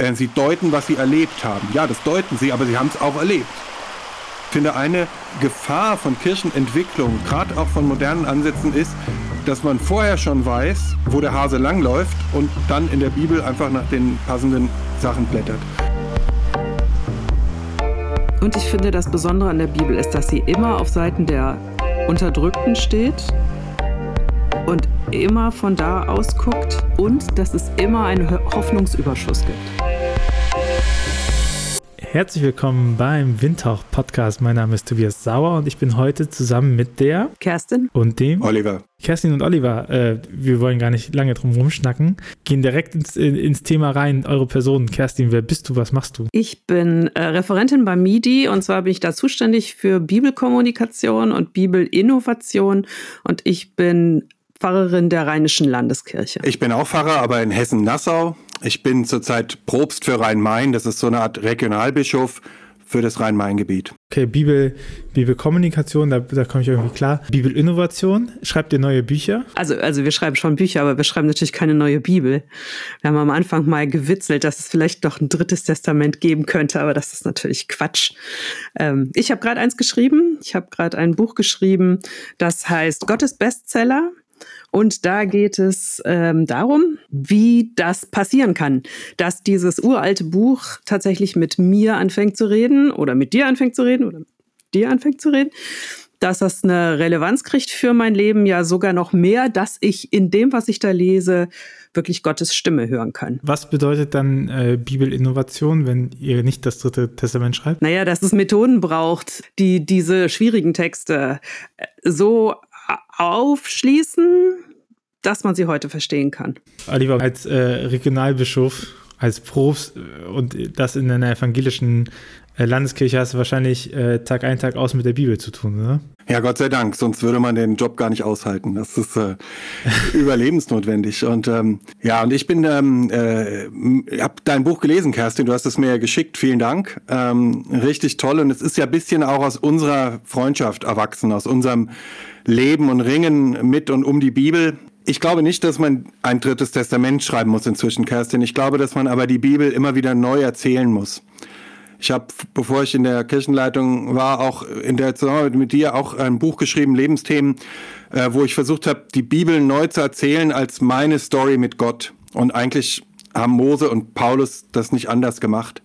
äh, sie deuten, was sie erlebt haben. Ja, das deuten sie, aber sie haben es auch erlebt. Ich finde, eine Gefahr von Kirchenentwicklung, gerade auch von modernen Ansätzen, ist, dass man vorher schon weiß, wo der Hase langläuft und dann in der Bibel einfach nach den passenden Sachen blättert. Und ich finde, das Besondere an der Bibel ist, dass sie immer auf Seiten der Unterdrückten steht und immer von da aus guckt und dass es immer einen Hoffnungsüberschuss gibt. Herzlich willkommen beim Windhauch Podcast. Mein Name ist Tobias Sauer und ich bin heute zusammen mit der Kerstin und dem Oliver. Kerstin und Oliver, äh, wir wollen gar nicht lange drum rumschnacken, gehen direkt ins, ins Thema rein, eure Personen. Kerstin, wer bist du, was machst du? Ich bin äh, Referentin bei MIDI und zwar bin ich da zuständig für Bibelkommunikation und Bibelinnovation und ich bin Pfarrerin der Rheinischen Landeskirche. Ich bin auch Pfarrer, aber in Hessen-Nassau. Ich bin zurzeit Propst für Rhein-Main. Das ist so eine Art Regionalbischof für das Rhein-Main-Gebiet. Okay, Bibel, Bibelkommunikation, da, da komme ich irgendwie klar. Bibelinnovation, schreibt ihr neue Bücher? Also, also wir schreiben schon Bücher, aber wir schreiben natürlich keine neue Bibel. Wir haben am Anfang mal gewitzelt, dass es vielleicht doch ein drittes Testament geben könnte, aber das ist natürlich Quatsch. Ähm, ich habe gerade eins geschrieben. Ich habe gerade ein Buch geschrieben, das heißt Gottes Bestseller und da geht es ähm, darum, wie das passieren kann, dass dieses uralte Buch tatsächlich mit mir anfängt zu reden oder mit dir anfängt zu reden oder mit dir anfängt zu reden dass das eine Relevanz kriegt für mein Leben, ja sogar noch mehr, dass ich in dem, was ich da lese, wirklich Gottes Stimme hören kann. Was bedeutet dann äh, Bibelinnovation, wenn ihr nicht das dritte Testament schreibt? Naja, dass es Methoden braucht, die diese schwierigen Texte äh, so aufschließen, dass man sie heute verstehen kann. Oliver, als äh, Regionalbischof, als Propst äh, und das in einer evangelischen äh, Landeskirche hast du wahrscheinlich äh, Tag ein, Tag aus mit der Bibel zu tun, oder? Ja, Gott sei Dank, sonst würde man den Job gar nicht aushalten. Das ist äh, überlebensnotwendig. Und ähm, ja, und ich bin, ähm, äh, habe dein Buch gelesen, Kerstin, du hast es mir geschickt, vielen Dank. Ähm, richtig toll. Und es ist ja ein bisschen auch aus unserer Freundschaft erwachsen, aus unserem Leben und Ringen mit und um die Bibel. Ich glaube nicht, dass man ein drittes Testament schreiben muss inzwischen, Kerstin. Ich glaube, dass man aber die Bibel immer wieder neu erzählen muss. Ich habe, bevor ich in der Kirchenleitung war, auch in der Zusammenarbeit mit dir auch ein Buch geschrieben, Lebensthemen, äh, wo ich versucht habe, die Bibel neu zu erzählen als meine Story mit Gott. Und eigentlich haben Mose und Paulus das nicht anders gemacht.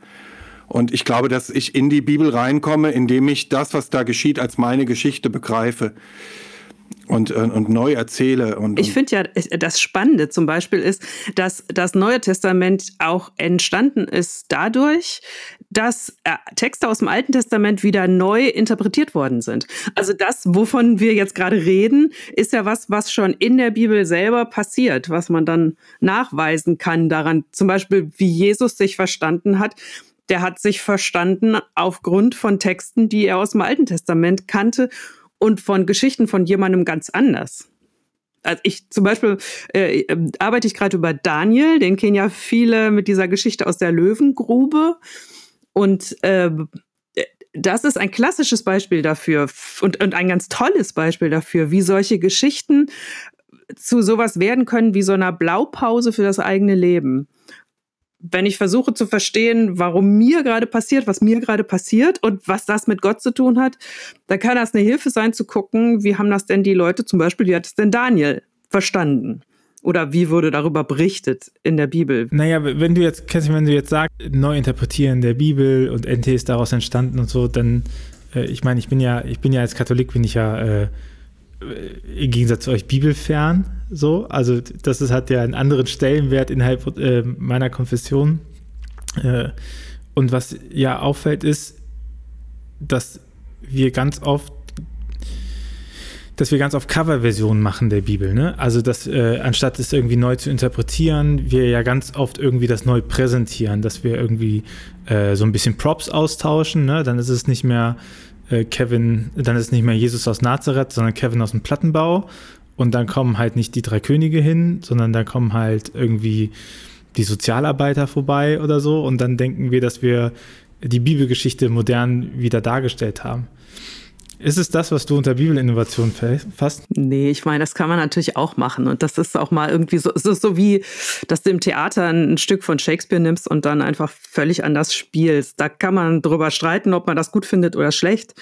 Und ich glaube, dass ich in die Bibel reinkomme, indem ich das, was da geschieht, als meine Geschichte begreife und, und neu erzähle. Und, ich finde ja, das Spannende zum Beispiel ist, dass das Neue Testament auch entstanden ist dadurch, dass äh, Texte aus dem Alten Testament wieder neu interpretiert worden sind. Also das, wovon wir jetzt gerade reden, ist ja was, was schon in der Bibel selber passiert, was man dann nachweisen kann daran. Zum Beispiel, wie Jesus sich verstanden hat. Der hat sich verstanden aufgrund von Texten, die er aus dem Alten Testament kannte und von Geschichten von jemandem ganz anders. Also ich zum Beispiel äh, äh, arbeite ich gerade über Daniel, den kennen ja viele mit dieser Geschichte aus der Löwengrube. Und äh, das ist ein klassisches Beispiel dafür und, und ein ganz tolles Beispiel dafür, wie solche Geschichten zu sowas werden können wie so einer Blaupause für das eigene Leben wenn ich versuche zu verstehen, warum mir gerade passiert, was mir gerade passiert und was das mit Gott zu tun hat, dann kann das eine Hilfe sein zu gucken, wie haben das denn die Leute, zum Beispiel, wie hat es denn Daniel verstanden? Oder wie wurde darüber berichtet in der Bibel? Naja, wenn du jetzt, wenn du jetzt sagst, neu interpretieren der Bibel und NT ist daraus entstanden und so, dann, äh, ich meine, ich bin ja, ich bin ja als Katholik, bin ich ja äh, im Gegensatz zu euch bibelfern. So, also das ist, hat ja einen anderen Stellenwert innerhalb äh, meiner Konfession. Äh, und was ja auffällt, ist, dass wir ganz oft dass wir ganz oft Coverversionen machen der Bibel, ne? Also dass äh, anstatt es irgendwie neu zu interpretieren, wir ja ganz oft irgendwie das neu präsentieren, dass wir irgendwie äh, so ein bisschen Props austauschen, ne? Dann ist es nicht mehr äh, Kevin, dann ist nicht mehr Jesus aus Nazareth, sondern Kevin aus dem Plattenbau. Und dann kommen halt nicht die drei Könige hin, sondern da kommen halt irgendwie die Sozialarbeiter vorbei oder so. Und dann denken wir, dass wir die Bibelgeschichte modern wieder dargestellt haben. Ist es das, was du unter Bibelinnovation fasst? Nee, ich meine, das kann man natürlich auch machen. Und das ist auch mal irgendwie so, es ist so wie, dass du im Theater ein Stück von Shakespeare nimmst und dann einfach völlig anders spielst. Da kann man drüber streiten, ob man das gut findet oder schlecht.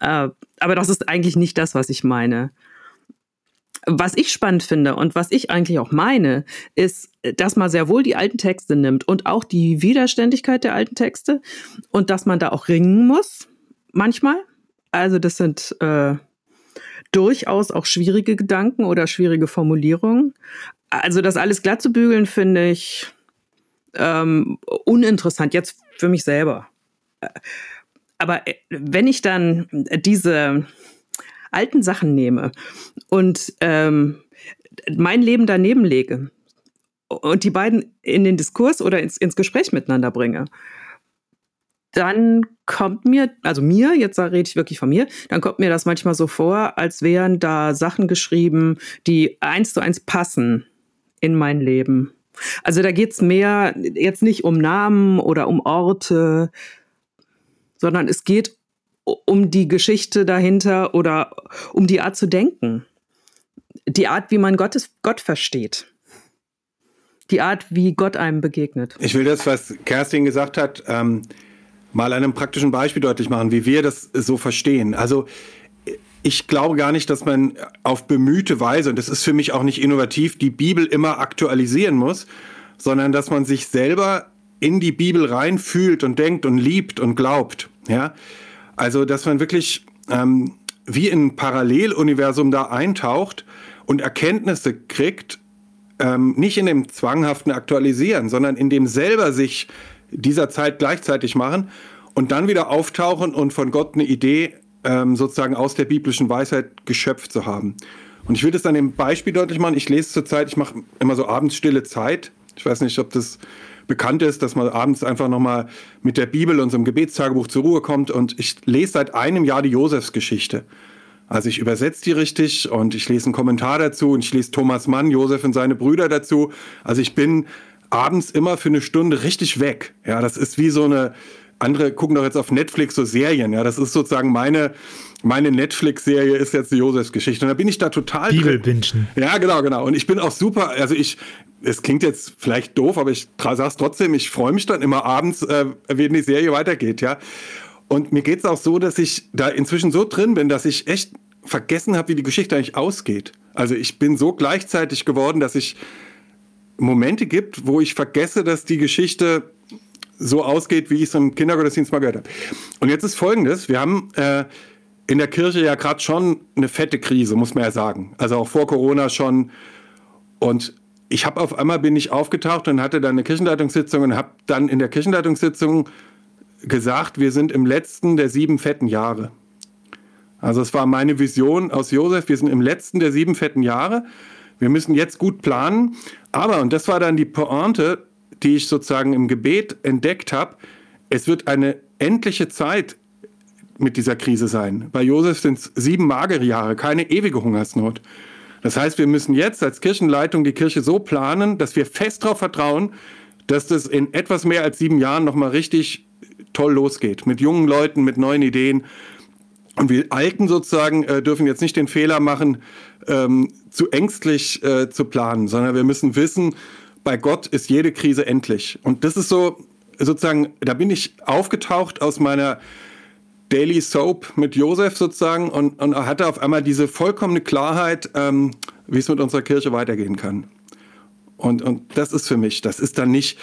Äh, aber das ist eigentlich nicht das, was ich meine. Was ich spannend finde und was ich eigentlich auch meine, ist, dass man sehr wohl die alten Texte nimmt und auch die Widerständigkeit der alten Texte und dass man da auch ringen muss, manchmal. Also das sind äh, durchaus auch schwierige Gedanken oder schwierige Formulierungen. Also das alles glatt zu bügeln, finde ich ähm, uninteressant, jetzt für mich selber. Aber äh, wenn ich dann diese alten Sachen nehme und ähm, mein Leben daneben lege und die beiden in den Diskurs oder ins, ins Gespräch miteinander bringe, dann kommt mir, also mir, jetzt rede ich wirklich von mir, dann kommt mir das manchmal so vor, als wären da Sachen geschrieben, die eins zu eins passen in mein Leben. Also da geht es mehr jetzt nicht um Namen oder um Orte, sondern es geht um die Geschichte dahinter oder um die Art zu denken. Die Art, wie man Gottes, Gott versteht. Die Art, wie Gott einem begegnet. Ich will das, was Kerstin gesagt hat, ähm, mal einem praktischen Beispiel deutlich machen, wie wir das so verstehen. Also ich glaube gar nicht, dass man auf bemühte Weise, und das ist für mich auch nicht innovativ, die Bibel immer aktualisieren muss, sondern dass man sich selber in die Bibel reinfühlt und denkt und liebt und glaubt. Ja, also, dass man wirklich ähm, wie in ein Paralleluniversum da eintaucht und Erkenntnisse kriegt, ähm, nicht in dem zwanghaften Aktualisieren, sondern in dem selber sich dieser Zeit gleichzeitig machen und dann wieder auftauchen und von Gott eine Idee ähm, sozusagen aus der biblischen Weisheit geschöpft zu haben. Und ich will das an dem Beispiel deutlich machen. Ich lese zurzeit, ich mache immer so abends stille Zeit. Ich weiß nicht, ob das bekannt ist, dass man abends einfach nochmal mit der Bibel und so einem Gebetstagebuch zur Ruhe kommt. Und ich lese seit einem Jahr die Josefsgeschichte. Also ich übersetze die richtig und ich lese einen Kommentar dazu und ich lese Thomas Mann, Josef und seine Brüder dazu. Also ich bin abends immer für eine Stunde richtig weg. Ja, das ist wie so eine, andere gucken doch jetzt auf Netflix so Serien. Ja, das ist sozusagen meine, meine Netflix-Serie ist jetzt die Josefs-Geschichte. Und da bin ich da total. Bibelbinschen. Ja, genau, genau. Und ich bin auch super, also ich es klingt jetzt vielleicht doof, aber ich sage es trotzdem, ich freue mich dann immer abends, äh, wenn die Serie weitergeht, ja. Und mir geht es auch so, dass ich da inzwischen so drin bin, dass ich echt vergessen habe, wie die Geschichte eigentlich ausgeht. Also ich bin so gleichzeitig geworden, dass ich Momente gibt, wo ich vergesse, dass die Geschichte so ausgeht, wie ich es im Kindergottesdienst mal gehört habe. Und jetzt ist Folgendes, wir haben äh, in der Kirche ja gerade schon eine fette Krise, muss man ja sagen. Also auch vor Corona schon. Und ich habe auf einmal bin ich aufgetaucht und hatte dann eine Kirchenleitungssitzung und habe dann in der Kirchenleitungssitzung gesagt, wir sind im letzten der sieben fetten Jahre. Also es war meine Vision aus Josef, wir sind im letzten der sieben fetten Jahre. Wir müssen jetzt gut planen. Aber, und das war dann die Pointe, die ich sozusagen im Gebet entdeckt habe, es wird eine endliche Zeit mit dieser Krise sein. Bei Josef sind es sieben magere Jahre, keine ewige Hungersnot. Das heißt, wir müssen jetzt als Kirchenleitung die Kirche so planen, dass wir fest darauf vertrauen, dass das in etwas mehr als sieben Jahren nochmal richtig toll losgeht. Mit jungen Leuten, mit neuen Ideen. Und wir Alten sozusagen äh, dürfen jetzt nicht den Fehler machen, ähm, zu ängstlich äh, zu planen, sondern wir müssen wissen, bei Gott ist jede Krise endlich. Und das ist so, sozusagen, da bin ich aufgetaucht aus meiner Daily Soap mit Josef sozusagen und, und hatte auf einmal diese vollkommene Klarheit, ähm, wie es mit unserer Kirche weitergehen kann. Und, und das ist für mich, das ist dann nicht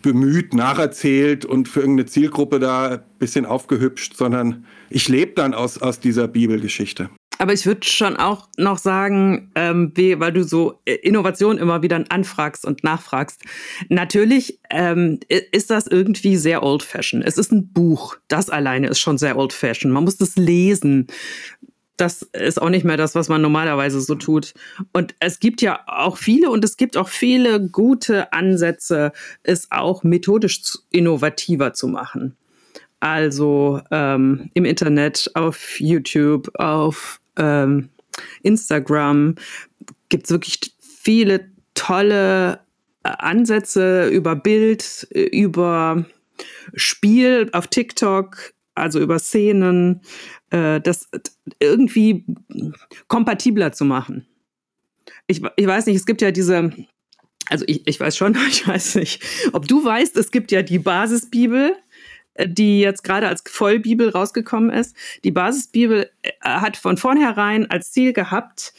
bemüht, nacherzählt und für irgendeine Zielgruppe da ein bisschen aufgehübscht, sondern ich lebe dann aus, aus dieser Bibelgeschichte. Aber ich würde schon auch noch sagen, ähm, weil du so äh, Innovation immer wieder anfragst und nachfragst. Natürlich ähm, ist das irgendwie sehr old-fashioned. Es ist ein Buch. Das alleine ist schon sehr old-fashioned. Man muss das lesen. Das ist auch nicht mehr das, was man normalerweise so tut. Und es gibt ja auch viele und es gibt auch viele gute Ansätze, es auch methodisch innovativer zu machen. Also ähm, im Internet, auf YouTube, auf ähm, Instagram gibt es wirklich viele tolle äh, Ansätze über Bild, über Spiel auf TikTok. also über Szenen, äh, das irgendwie kompatibler zu machen. Ich, ich weiß nicht, es gibt ja diese, also ich, ich weiß schon, ich weiß nicht, ob du weißt, es gibt ja die Basisbibel, äh, die jetzt gerade als Vollbibel rausgekommen ist. Die Basisbibel äh, hat von vornherein als Ziel gehabt,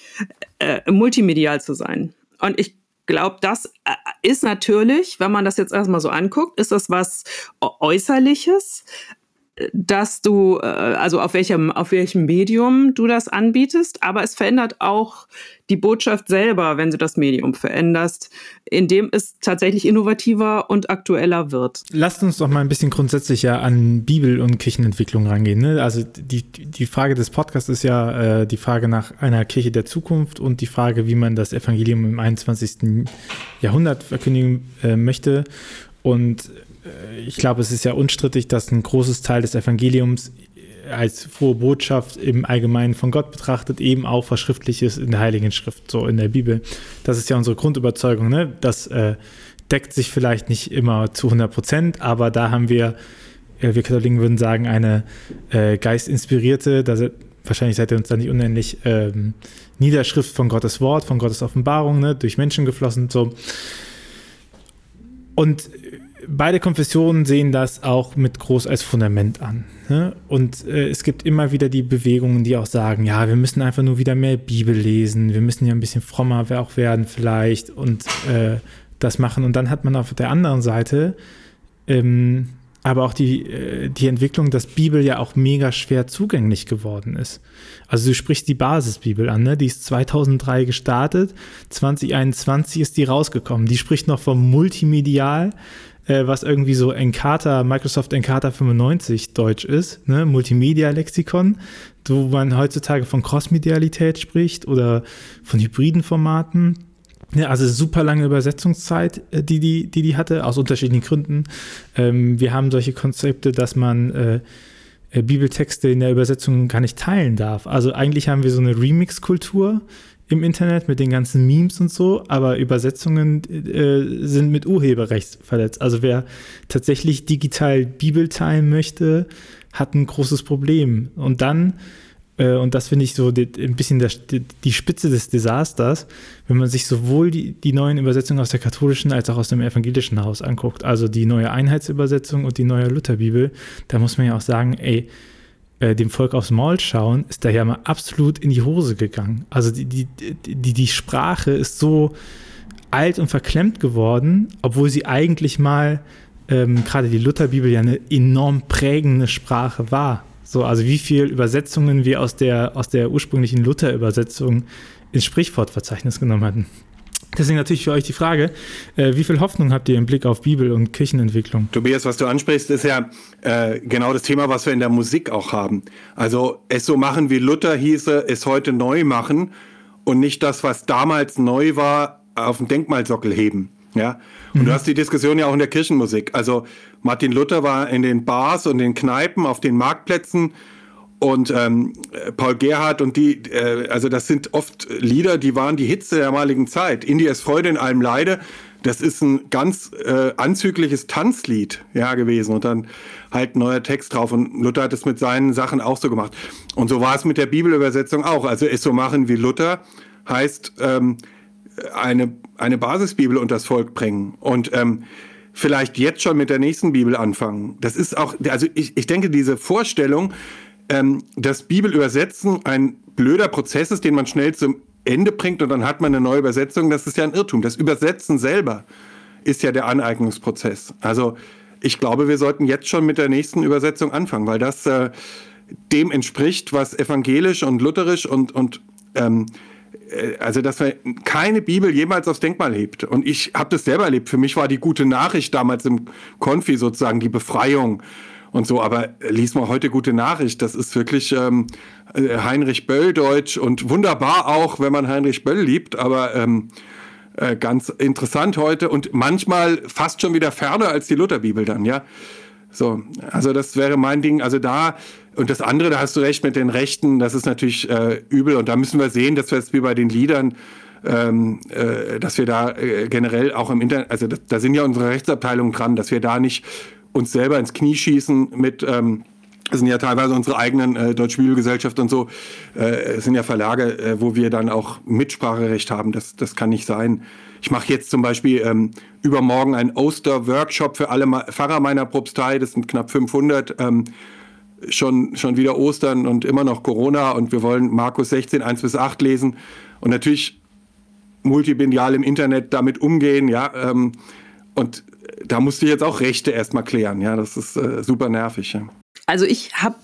äh, multimedial zu sein. Und ich glaube, das äh, ist natürlich, wenn man das jetzt erstmal so anguckt, ist das was Äußerliches, dass du, äh, also auf welchem, auf welchem Medium du das anbietest, aber es verändert auch die Botschaft selber, wenn du das Medium veränderst, indem es tatsächlich innovativer und aktueller wird. Lasst uns doch mal ein bisschen grundsätzlicher an Bibel- und Kirchenentwicklung rangehen. Ne? Also die, die Frage des Podcasts ist ja äh, die Frage nach einer Kirche der Zukunft und die Frage, wie man das Evangelium im 21. Jahrhundert verkündigen äh, möchte. Und ich glaube, es ist ja unstrittig, dass ein großes Teil des Evangeliums äh, als frohe Botschaft im Allgemeinen von Gott betrachtet, eben auch verschriftlich ist in der Heiligen Schrift, so in der Bibel. Das ist ja unsere Grundüberzeugung. Ne? Das äh, deckt sich vielleicht nicht immer zu 100 Prozent, aber da haben wir, äh, wir Katholiken würden sagen, eine äh, geistinspirierte, da wahrscheinlich seid ihr uns da nicht unendlich, ähm, Niederschrift von Gottes Wort, von Gottes Offenbarung, ne? durch Menschen geflossen, so. Und beide Konfessionen sehen das auch mit groß als Fundament an. Ne? Und äh, es gibt immer wieder die Bewegungen, die auch sagen, ja, wir müssen einfach nur wieder mehr Bibel lesen, wir müssen ja ein bisschen frommer auch werden vielleicht und äh, das machen. Und dann hat man auf der anderen Seite ähm, aber auch die, äh, die Entwicklung, dass Bibel ja auch mega schwer zugänglich geworden ist. Also du sprichst die Basisbibel an, ne? die ist 2003 gestartet, 2021 ist die rausgekommen. Die spricht noch vom Multimedial, äh, was irgendwie so Encarta, Microsoft Encarta 95 Deutsch ist, ne? Multimedia-Lexikon, wo man heutzutage von Crossmedialität spricht oder von hybriden Formaten. Ja, also super lange Übersetzungszeit, äh, die die, die, die hatte, aus unterschiedlichen Gründen. Ähm, wir haben solche Konzepte, dass man äh, äh, Bibeltexte in der Übersetzung gar nicht teilen darf. Also eigentlich haben wir so eine Remix-Kultur, im Internet mit den ganzen Memes und so, aber Übersetzungen äh, sind mit Urheberrecht verletzt. Also wer tatsächlich digital Bibel teilen möchte, hat ein großes Problem. Und dann, äh, und das finde ich so die, ein bisschen der, die, Spitze des Desasters, wenn man sich sowohl die, die neuen Übersetzungen aus der katholischen als auch aus dem evangelischen Haus anguckt, also die neue Einheitsübersetzung und die neue Lutherbibel, da muss man ja auch sagen, ey, äh, dem Volk aufs Maul schauen, ist da ja mal absolut in die Hose gegangen. Also die, die, die, die Sprache ist so alt und verklemmt geworden, obwohl sie eigentlich mal ähm, gerade die Lutherbibel ja eine enorm prägende Sprache war. So, also wie viele Übersetzungen wir aus der, aus der ursprünglichen Luther-Übersetzung ins Sprichwortverzeichnis genommen hatten. Deswegen natürlich für euch die Frage, äh, wie viel Hoffnung habt ihr im Blick auf Bibel und Kirchenentwicklung? Tobias, was du ansprichst, ist ja äh, genau das Thema, was wir in der Musik auch haben. Also es so machen, wie Luther hieße, es heute neu machen und nicht das, was damals neu war, auf den Denkmalsockel heben. Ja, und mhm. du hast die Diskussion ja auch in der Kirchenmusik. Also Martin Luther war in den Bars und den Kneipen, auf den Marktplätzen und ähm, Paul Gerhardt und die, äh, also das sind oft Lieder, die waren die Hits der damaligen Zeit. Indias Freude in allem Leide, das ist ein ganz äh, anzügliches Tanzlied ja gewesen und dann halt ein neuer Text drauf und Luther hat es mit seinen Sachen auch so gemacht und so war es mit der Bibelübersetzung auch. Also es so machen wie Luther heißt ähm, eine eine Basisbibel unter Volk bringen und ähm, vielleicht jetzt schon mit der nächsten Bibel anfangen. Das ist auch, also ich, ich denke, diese Vorstellung, ähm, dass Bibelübersetzen ein blöder Prozess ist, den man schnell zum Ende bringt und dann hat man eine neue Übersetzung, das ist ja ein Irrtum. Das Übersetzen selber ist ja der Aneignungsprozess. Also ich glaube, wir sollten jetzt schon mit der nächsten Übersetzung anfangen, weil das äh, dem entspricht, was evangelisch und lutherisch und, und ähm, äh, also dass man keine Bibel jemals aufs Denkmal hebt. Und ich habe das selber erlebt. Für mich war die gute Nachricht damals im Konfi sozusagen die Befreiung und so. Aber lies mal heute gute Nachricht. Das ist wirklich ähm, äh, Heinrich Böll Deutsch und wunderbar auch, wenn man Heinrich Böll liebt. Aber ähm, äh, ganz interessant heute und manchmal fast schon wieder ferner als die Lutherbibel dann, ja. So, also das wäre mein Ding. Also da und das andere, da hast du recht mit den Rechten, das ist natürlich äh, übel und da müssen wir sehen, dass wir jetzt wie bei den Liedern ähm, äh, dass wir da äh, generell auch im Internet, also da sind ja unsere Rechtsabteilungen dran, dass wir da nicht uns selber ins Knie schießen mit, ähm, das sind ja teilweise unsere eigenen äh, Deutsche Bibelgesellschaft und so, äh, sind ja Verlage, äh, wo wir dann auch Mitspracherecht haben. Das, das kann nicht sein. Ich mache jetzt zum Beispiel ähm, übermorgen einen Oster-Workshop für alle Pfarrer meiner Propstei. Das sind knapp 500. Ähm, schon, schon wieder Ostern und immer noch Corona und wir wollen Markus 16, 1 bis 8 lesen und natürlich multibiendial im Internet damit umgehen, ja. Ähm, und da musste ich jetzt auch Rechte erstmal klären, ja. Das ist äh, super nervig. Ja. Also ich habe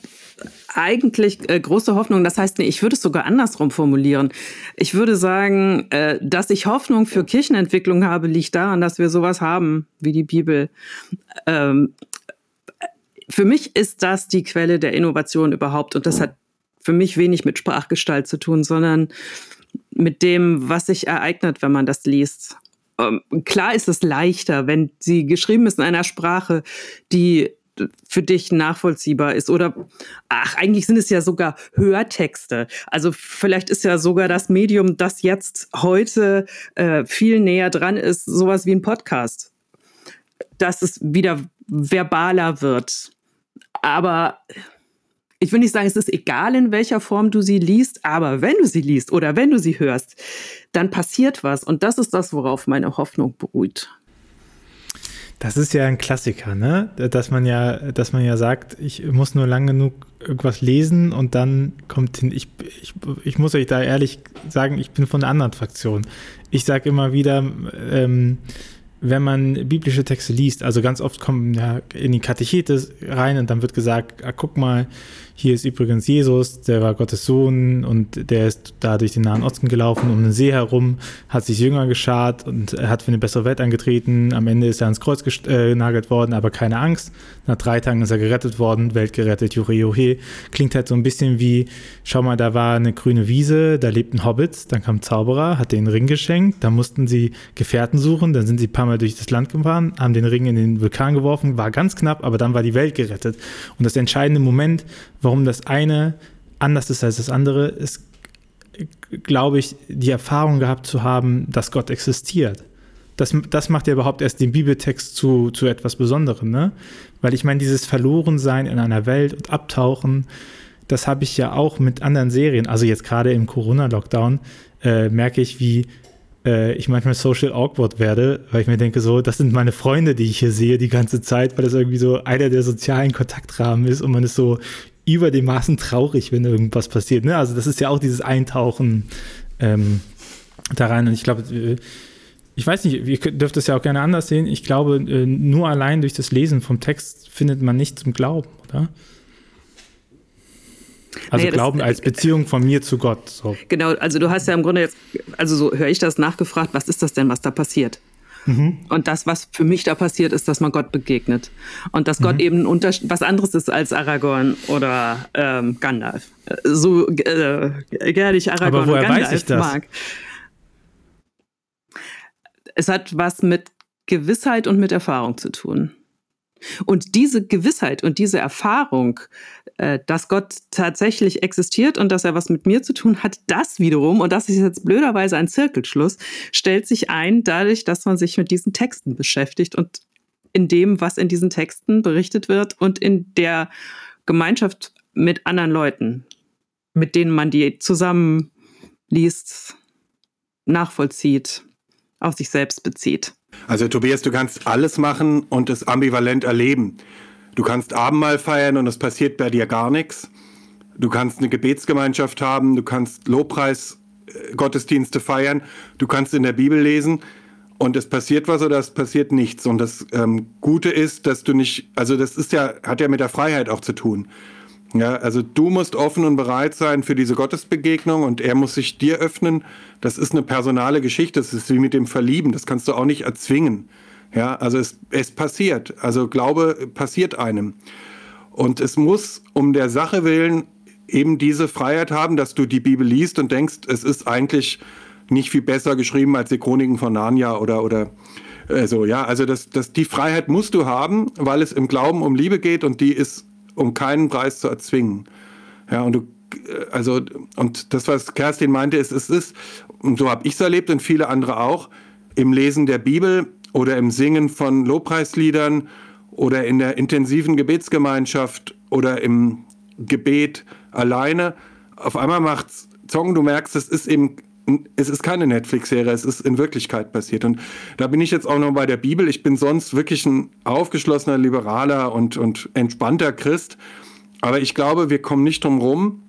eigentlich äh, große Hoffnung. Das heißt, nee, ich würde es sogar andersrum formulieren. Ich würde sagen, äh, dass ich Hoffnung für Kirchenentwicklung habe, liegt daran, dass wir sowas haben wie die Bibel. Ähm, für mich ist das die Quelle der Innovation überhaupt. Und das hat für mich wenig mit Sprachgestalt zu tun, sondern mit dem, was sich ereignet, wenn man das liest. Ähm, klar ist es leichter, wenn sie geschrieben ist in einer Sprache, die für dich nachvollziehbar ist. Oder ach, eigentlich sind es ja sogar Hörtexte. Also vielleicht ist ja sogar das Medium, das jetzt heute äh, viel näher dran ist, sowas wie ein Podcast. Dass es wieder verbaler wird. Aber ich will nicht sagen, es ist egal, in welcher Form du sie liest, aber wenn du sie liest oder wenn du sie hörst, dann passiert was. Und das ist das, worauf meine Hoffnung beruht. Das ist ja ein Klassiker, ne? Dass man ja, dass man ja sagt, ich muss nur lang genug irgendwas lesen und dann kommt hin. Ich, ich, ich muss euch da ehrlich sagen, ich bin von einer anderen Fraktion. Ich sage immer wieder, ähm, wenn man biblische Texte liest, also ganz oft kommen ja in die Katechete rein und dann wird gesagt, ah, guck mal, hier ist übrigens Jesus, der war Gottes Sohn und der ist da durch den Nahen Osten gelaufen, um den See herum, hat sich Jünger geschart und hat für eine bessere Welt angetreten. Am Ende ist er ans Kreuz äh, genagelt worden, aber keine Angst. Nach drei Tagen ist er gerettet worden, Welt gerettet, juhe, juhe. Klingt halt so ein bisschen wie, schau mal, da war eine grüne Wiese, da lebten Hobbits, dann kam Zauberer, hat den Ring geschenkt, da mussten sie Gefährten suchen, dann sind sie ein paar Mal durch das Land gefahren, haben den Ring in den Vulkan geworfen, war ganz knapp, aber dann war die Welt gerettet. Und das entscheidende Moment, warum das eine anders ist als das andere, ist, glaube ich, die Erfahrung gehabt zu haben, dass Gott existiert. Das, das macht ja überhaupt erst den Bibeltext zu, zu etwas Besonderem, ne? Weil ich meine, dieses Verlorensein in einer Welt und Abtauchen, das habe ich ja auch mit anderen Serien, also jetzt gerade im Corona-Lockdown, äh, merke ich, wie äh, ich manchmal social awkward werde, weil ich mir denke, so, das sind meine Freunde, die ich hier sehe die ganze Zeit, weil das irgendwie so einer der sozialen Kontaktrahmen ist und man ist so über dem Maßen traurig, wenn irgendwas passiert. Ne? Also das ist ja auch dieses Eintauchen ähm, da rein. Und ich glaube, äh, ich weiß nicht, ihr dürft es ja auch gerne anders sehen. Ich glaube, äh, nur allein durch das Lesen vom Text findet man nicht zum Glauben, oder? Also naja, Glauben das, als Beziehung von mir zu Gott. So. Genau, also du hast ja im Grunde jetzt, also so höre ich das nachgefragt, was ist das denn, was da passiert? Mhm. Und das, was für mich da passiert, ist, dass man Gott begegnet. Und dass mhm. Gott eben was anderes ist als Aragorn oder ähm, Gandalf. So äh, gerne ich Aragorn Aber woher und Gandalf weiß ich das? mag. Es hat was mit Gewissheit und mit Erfahrung zu tun. Und diese Gewissheit und diese Erfahrung, äh, dass Gott tatsächlich existiert und dass er was mit mir zu tun hat, das wiederum, und das ist jetzt blöderweise ein Zirkelschluss, stellt sich ein dadurch, dass man sich mit diesen Texten beschäftigt und in dem, was in diesen Texten berichtet wird und in der Gemeinschaft mit anderen Leuten, mit denen man die zusammen liest, nachvollzieht, auf sich selbst bezieht. Also Tobias, du kannst alles machen und es ambivalent erleben. Du kannst Abendmahl feiern und es passiert bei dir gar nichts. Du kannst eine Gebetsgemeinschaft haben, du kannst Lobpreis, äh, feiern, du kannst in der Bibel lesen und es passiert was oder es passiert nichts. Und das ähm, Gute ist, dass du nicht, also das ist ja, hat ja mit der Freiheit auch zu tun. Ja, also du musst offen und bereit sein für diese Gottesbegegnung und er muss sich dir öffnen. Das ist eine personale Geschichte. Das ist wie mit dem Verlieben. Das kannst du auch nicht erzwingen. Ja, also es, es passiert. Also Glaube passiert einem. Und es muss um der Sache willen eben diese Freiheit haben, dass du die Bibel liest und denkst, es ist eigentlich nicht viel besser geschrieben als die Chroniken von Narnia oder, oder äh, so. Ja, also das, das, die Freiheit musst du haben, weil es im Glauben um Liebe geht und die ist um keinen Preis zu erzwingen. Ja, und du, äh, also, und das, was Kerstin meinte, ist, es ist, und so habe ich es erlebt und viele andere auch, im Lesen der Bibel oder im Singen von Lobpreisliedern oder in der intensiven Gebetsgemeinschaft oder im Gebet alleine. Auf einmal macht's Zong, du merkst, es ist eben es ist keine Netflix-Serie, es ist in Wirklichkeit passiert. Und da bin ich jetzt auch noch bei der Bibel. Ich bin sonst wirklich ein aufgeschlossener, liberaler und, und entspannter Christ. Aber ich glaube, wir kommen nicht drum rum,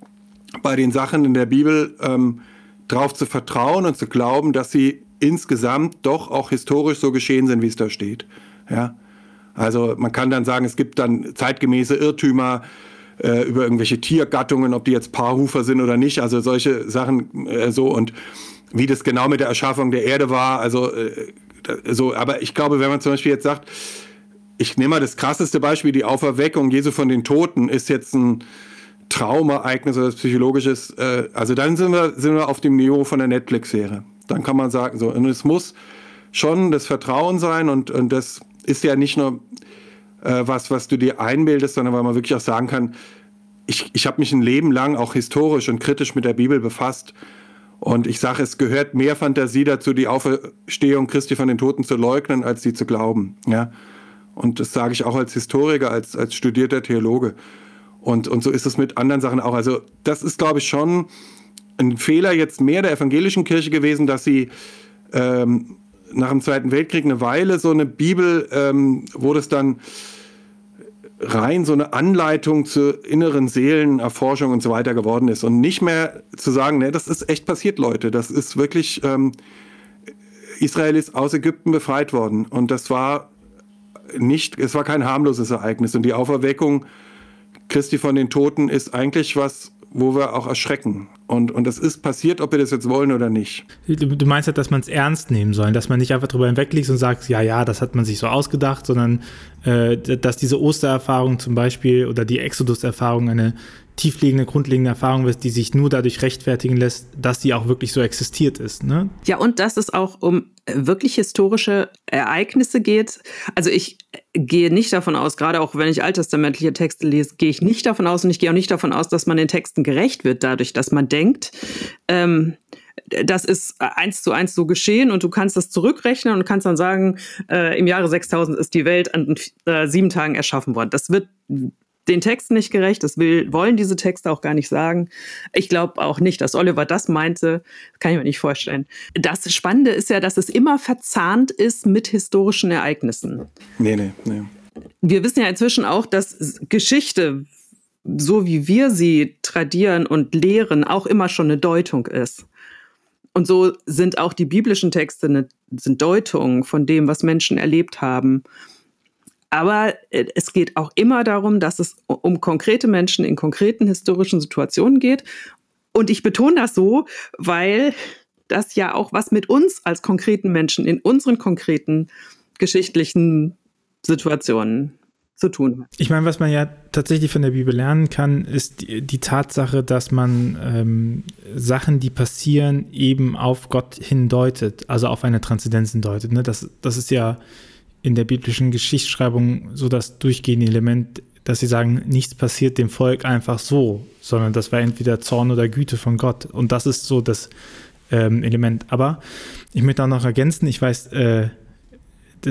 bei den Sachen in der Bibel ähm, darauf zu vertrauen und zu glauben, dass sie insgesamt doch auch historisch so geschehen sind, wie es da steht. Ja? Also man kann dann sagen, es gibt dann zeitgemäße Irrtümer, äh, über irgendwelche Tiergattungen, ob die jetzt Paarhufer sind oder nicht, also solche Sachen äh, so. Und wie das genau mit der Erschaffung der Erde war, also äh, so, aber ich glaube, wenn man zum Beispiel jetzt sagt, ich nehme mal das krasseste Beispiel, die Auferweckung Jesu von den Toten ist jetzt ein Traumereignis oder psychologisches, äh, also dann sind wir, sind wir auf dem Niveau von der Netflix-Serie. Dann kann man sagen, so, und es muss schon das Vertrauen sein und, und das ist ja nicht nur äh, was, was du dir einbildest, sondern weil man wirklich auch sagen kann, ich, ich habe mich ein Leben lang auch historisch und kritisch mit der Bibel befasst. Und ich sage, es gehört mehr Fantasie dazu, die Auferstehung Christi von den Toten zu leugnen, als sie zu glauben. Ja? Und das sage ich auch als Historiker, als, als studierter Theologe. Und, und so ist es mit anderen Sachen auch. Also das ist, glaube ich, schon ein Fehler jetzt mehr der evangelischen Kirche gewesen, dass sie ähm, nach dem Zweiten Weltkrieg eine Weile so eine Bibel, ähm, wo das dann rein so eine Anleitung zur inneren Seelenerforschung und so weiter geworden ist und nicht mehr zu sagen, ne, das ist echt passiert, Leute, das ist wirklich, ähm, Israel ist aus Ägypten befreit worden. Und das war nicht, es war kein harmloses Ereignis. Und die Auferweckung Christi von den Toten ist eigentlich was, wo wir auch erschrecken. Und, und das ist passiert, ob wir das jetzt wollen oder nicht. Du meinst halt, dass man es ernst nehmen soll, dass man nicht einfach drüber hinwegliegt und sagt, ja, ja, das hat man sich so ausgedacht, sondern äh, dass diese Ostererfahrung zum Beispiel oder die Exodus-Erfahrung eine tiefliegende, grundlegende Erfahrung ist, die sich nur dadurch rechtfertigen lässt, dass sie auch wirklich so existiert ist. Ne? Ja, und dass es auch um wirklich historische Ereignisse geht. Also ich gehe nicht davon aus, gerade auch wenn ich alttestamentliche Texte lese, gehe ich nicht davon aus und ich gehe auch nicht davon aus, dass man den Texten gerecht wird, dadurch, dass man denkt, ähm, das ist eins zu eins so geschehen und du kannst das zurückrechnen und kannst dann sagen, äh, im Jahre 6000 ist die Welt an äh, sieben Tagen erschaffen worden. Das wird den Texten nicht gerecht. Das will, wollen diese Texte auch gar nicht sagen. Ich glaube auch nicht, dass Oliver das meinte. Kann ich mir nicht vorstellen. Das Spannende ist ja, dass es immer verzahnt ist mit historischen Ereignissen. Nee, nee, nee. Wir wissen ja inzwischen auch, dass Geschichte, so wie wir sie tradieren und lehren, auch immer schon eine Deutung ist. Und so sind auch die biblischen Texte eine, sind Deutungen von dem, was Menschen erlebt haben. Aber äh, es geht auch immer darum, dass es um konkrete Menschen in konkreten historischen Situationen geht. Und ich betone das so, weil das ja auch was mit uns als konkreten Menschen in unseren konkreten geschichtlichen Situationen zu tun hat. Ich meine, was man ja tatsächlich von der Bibel lernen kann, ist die, die Tatsache, dass man ähm, Sachen, die passieren, eben auf Gott hindeutet, also auf eine Transzendenz hindeutet. Ne? Das, das ist ja in der biblischen Geschichtsschreibung so das durchgehende Element, dass sie sagen, nichts passiert dem Volk einfach so, sondern das war entweder Zorn oder Güte von Gott. Und das ist so das ähm, Element. Aber ich möchte auch noch ergänzen, ich weiß, äh,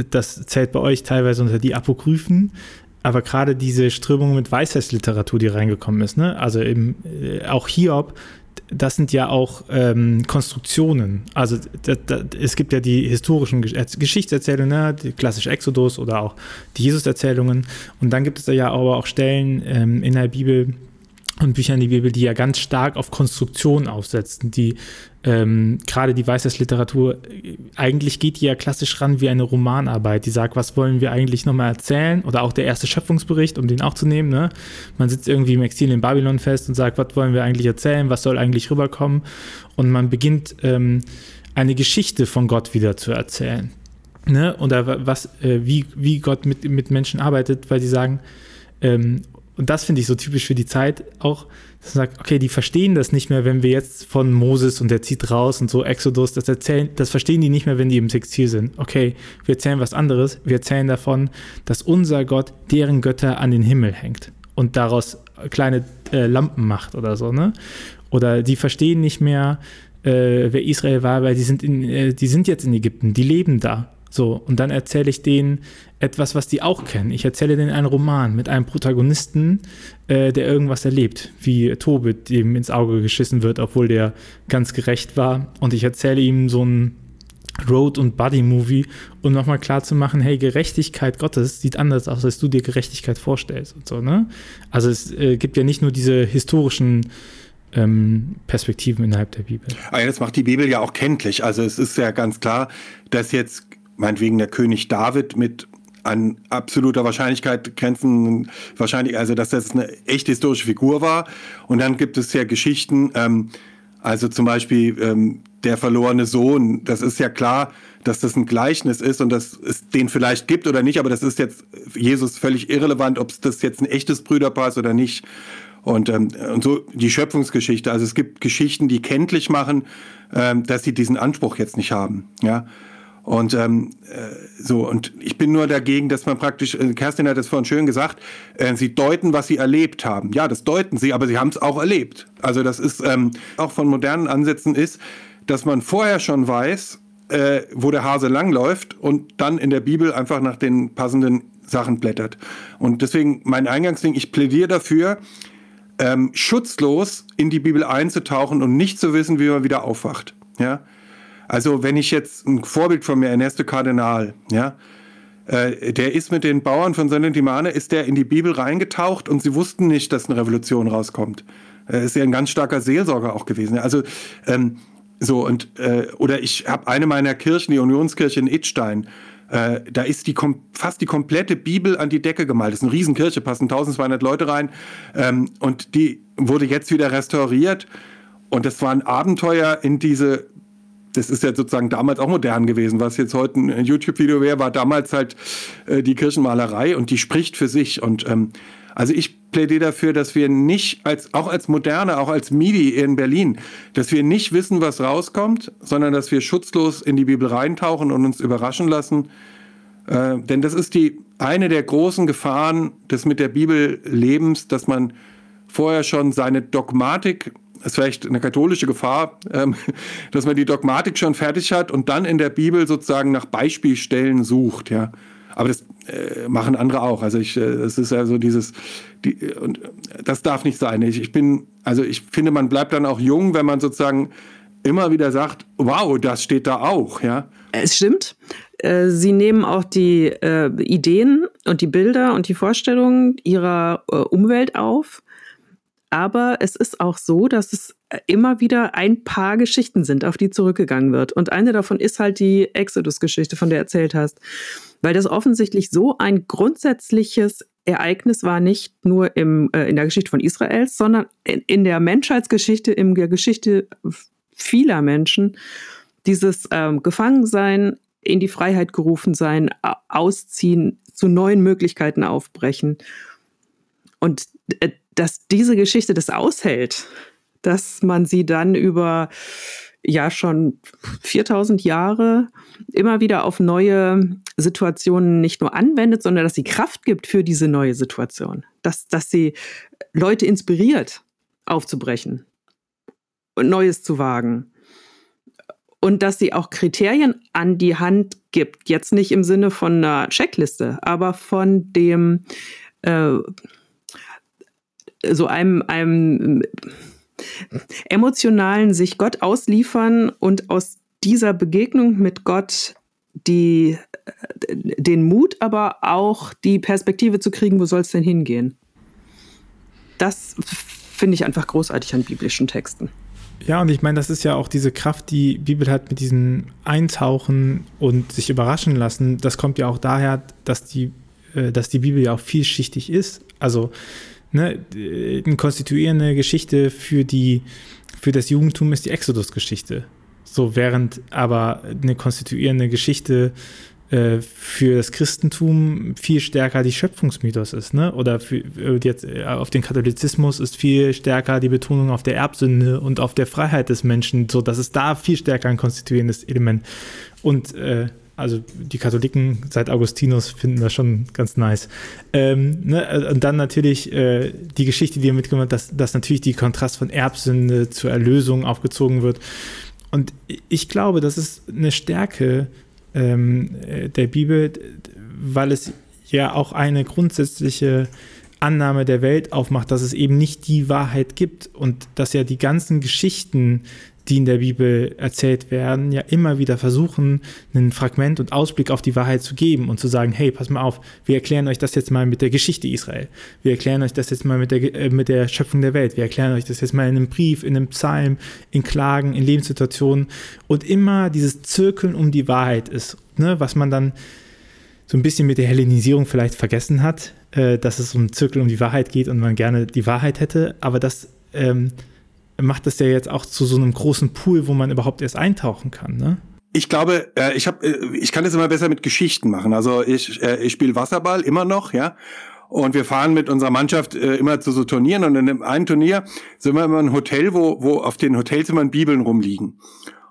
das zählt bei euch teilweise unter die Apokryphen, aber gerade diese Strömung mit Weisheitsliteratur, die reingekommen ist, ne? also eben, äh, auch Hiob, das sind ja auch ähm, Konstruktionen. Also da, da, es gibt ja die historischen Geschichtserzählungen, ne? die klassische Exodus oder auch die Jesus-Erzählungen. Und dann gibt es da ja aber auch Stellen ähm, in der Bibel, und Bücher in die Bibel, die ja ganz stark auf Konstruktion aufsetzen, die ähm, gerade die Weisheitsliteratur, eigentlich geht die ja klassisch ran wie eine Romanarbeit, die sagt, was wollen wir eigentlich nochmal erzählen? Oder auch der erste Schöpfungsbericht, um den auch zu nehmen. Ne? Man sitzt irgendwie im Exil in Babylon fest und sagt, was wollen wir eigentlich erzählen? Was soll eigentlich rüberkommen? Und man beginnt ähm, eine Geschichte von Gott wieder zu erzählen. Ne? Oder was, äh, wie, wie Gott mit, mit Menschen arbeitet, weil sie sagen, ähm, und das finde ich so typisch für die Zeit auch, dass man sagt, okay, die verstehen das nicht mehr, wenn wir jetzt von Moses und der zieht raus und so Exodus, das erzählen, das verstehen die nicht mehr, wenn die im Textil sind. Okay, wir erzählen was anderes. Wir erzählen davon, dass unser Gott deren Götter an den Himmel hängt und daraus kleine äh, Lampen macht oder so, ne? Oder die verstehen nicht mehr, äh, wer Israel war, weil die sind, in, äh, die sind jetzt in Ägypten, die leben da. So, und dann erzähle ich denen etwas, was die auch kennen. Ich erzähle denen einen Roman mit einem Protagonisten, äh, der irgendwas erlebt, wie Tobit, dem ins Auge geschissen wird, obwohl der ganz gerecht war. Und ich erzähle ihm so ein Road- und Buddy-Movie, um nochmal klarzumachen, hey, Gerechtigkeit Gottes sieht anders aus, als du dir Gerechtigkeit vorstellst und so, ne? Also es äh, gibt ja nicht nur diese historischen ähm, Perspektiven innerhalb der Bibel. Aber ah das macht die Bibel ja auch kenntlich. Also es ist ja ganz klar, dass jetzt meinetwegen der König David mit an absoluter Wahrscheinlichkeit grenzen, wahrscheinlich, also dass das eine echte historische Figur war. Und dann gibt es ja Geschichten, ähm, also zum Beispiel ähm, der verlorene Sohn, das ist ja klar, dass das ein Gleichnis ist und dass es den vielleicht gibt oder nicht, aber das ist jetzt Jesus völlig irrelevant, ob das jetzt ein echtes Brüderpaar ist oder nicht. Und, ähm, und so die Schöpfungsgeschichte. Also es gibt Geschichten, die kenntlich machen, ähm, dass sie diesen Anspruch jetzt nicht haben. Ja. Und ähm, äh, so, und ich bin nur dagegen, dass man praktisch, äh, Kerstin hat es vorhin schön gesagt, äh, sie deuten, was sie erlebt haben. Ja, das deuten sie, aber sie haben es auch erlebt. Also das ist ähm, auch von modernen Ansätzen ist, dass man vorher schon weiß, äh, wo der Hase langläuft und dann in der Bibel einfach nach den passenden Sachen blättert. Und deswegen mein Eingangsding, ich plädiere dafür, ähm, schutzlos in die Bibel einzutauchen und nicht zu wissen, wie man wieder aufwacht. Ja, also wenn ich jetzt ein Vorbild von mir, Ernesto Kardinal, ja, äh, der ist mit den Bauern von Saint-Intimane, ist der in die Bibel reingetaucht und sie wussten nicht, dass eine Revolution rauskommt. Er ist ja ein ganz starker Seelsorger auch gewesen. Also ähm, so und äh, oder ich habe eine meiner Kirchen, die Unionskirche in Idstein, äh, da ist die fast die komplette Bibel an die Decke gemalt. Das ist eine Riesenkirche, passen 1200 Leute rein ähm, und die wurde jetzt wieder restauriert und das war ein Abenteuer in diese das ist ja sozusagen damals auch modern gewesen. Was jetzt heute ein YouTube-Video wäre, war damals halt äh, die Kirchenmalerei und die spricht für sich. Und ähm, also ich plädiere dafür, dass wir nicht als auch als Moderne, auch als MIDI in Berlin, dass wir nicht wissen, was rauskommt, sondern dass wir schutzlos in die Bibel reintauchen und uns überraschen lassen. Äh, denn das ist die eine der großen Gefahren des mit der Bibel Lebens, dass man vorher schon seine Dogmatik ist vielleicht eine katholische Gefahr, ähm, dass man die Dogmatik schon fertig hat und dann in der Bibel sozusagen nach Beispielstellen sucht, ja. Aber das äh, machen andere auch. Also ich, äh, das ist ja so dieses, die, und das darf nicht sein. Ich, ich bin, also ich finde, man bleibt dann auch jung, wenn man sozusagen immer wieder sagt, wow, das steht da auch, ja. Es stimmt. Äh, sie nehmen auch die äh, Ideen und die Bilder und die Vorstellungen ihrer äh, Umwelt auf aber es ist auch so, dass es äh, immer wieder ein paar Geschichten sind, auf die zurückgegangen wird. Und eine davon ist halt die Exodus-Geschichte, von der du erzählt hast. Weil das offensichtlich so ein grundsätzliches Ereignis war, nicht nur im, äh, in der Geschichte von Israels, sondern in, in, der Menschheitsgeschichte, in der Geschichte vieler Menschen. Dieses ähm, Gefangensein, in die Freiheit gerufen sein, ausziehen, zu neuen Möglichkeiten aufbrechen. Und äh, dass diese Geschichte das aushält, dass man sie dann über ja schon 4000 Jahre immer wieder auf neue Situationen nicht nur anwendet, sondern dass sie Kraft gibt für diese neue Situation, dass, dass sie Leute inspiriert, aufzubrechen und Neues zu wagen. Und dass sie auch Kriterien an die Hand gibt, jetzt nicht im Sinne von einer Checkliste, aber von dem, äh, so einem, einem emotionalen sich Gott ausliefern und aus dieser Begegnung mit Gott die, den Mut, aber auch die Perspektive zu kriegen, wo soll es denn hingehen. Das finde ich einfach großartig an biblischen Texten. Ja, und ich meine, das ist ja auch diese Kraft, die Bibel hat mit diesem Eintauchen und sich überraschen lassen. Das kommt ja auch daher, dass die, äh, dass die Bibel ja auch vielschichtig ist. Also ne, eine konstituierende Geschichte für, die, für das Judentum ist die Exodus-Geschichte. So, während aber eine konstituierende Geschichte äh, für das Christentum viel stärker die Schöpfungsmythos ist, ne? Oder für, äh, jetzt äh, auf den Katholizismus ist viel stärker die Betonung auf der Erbsünde und auf der Freiheit des Menschen, so dass es da viel stärker ein konstituierendes Element. Und äh, also die Katholiken seit Augustinus finden das schon ganz nice. Ähm, ne? Und dann natürlich äh, die Geschichte, die er mitgenommen hat, dass, dass natürlich die Kontrast von Erbsünde zur Erlösung aufgezogen wird. Und ich glaube, das ist eine Stärke ähm, äh, der Bibel, weil es ja auch eine grundsätzliche Annahme der Welt aufmacht, dass es eben nicht die Wahrheit gibt und dass ja die ganzen Geschichten, die in der Bibel erzählt werden, ja immer wieder versuchen, einen Fragment und Ausblick auf die Wahrheit zu geben und zu sagen, hey, pass mal auf, wir erklären euch das jetzt mal mit der Geschichte Israel. Wir erklären euch das jetzt mal mit der, äh, mit der Schöpfung der Welt. Wir erklären euch das jetzt mal in einem Brief, in einem Psalm, in Klagen, in Lebenssituationen. Und immer dieses Zirkeln um die Wahrheit ist, ne, was man dann so ein bisschen mit der Hellenisierung vielleicht vergessen hat, äh, dass es um Zirkel um die Wahrheit geht und man gerne die Wahrheit hätte. Aber das ähm, macht das ja jetzt auch zu so einem großen Pool, wo man überhaupt erst eintauchen kann. Ne? Ich glaube, äh, ich habe, äh, ich kann das immer besser mit Geschichten machen. Also ich, äh, ich spiele Wasserball immer noch, ja. Und wir fahren mit unserer Mannschaft immer zu so Turnieren und in einem Turnier sind wir immer in einem Hotel, wo, wo auf den Hotelzimmern Bibeln rumliegen.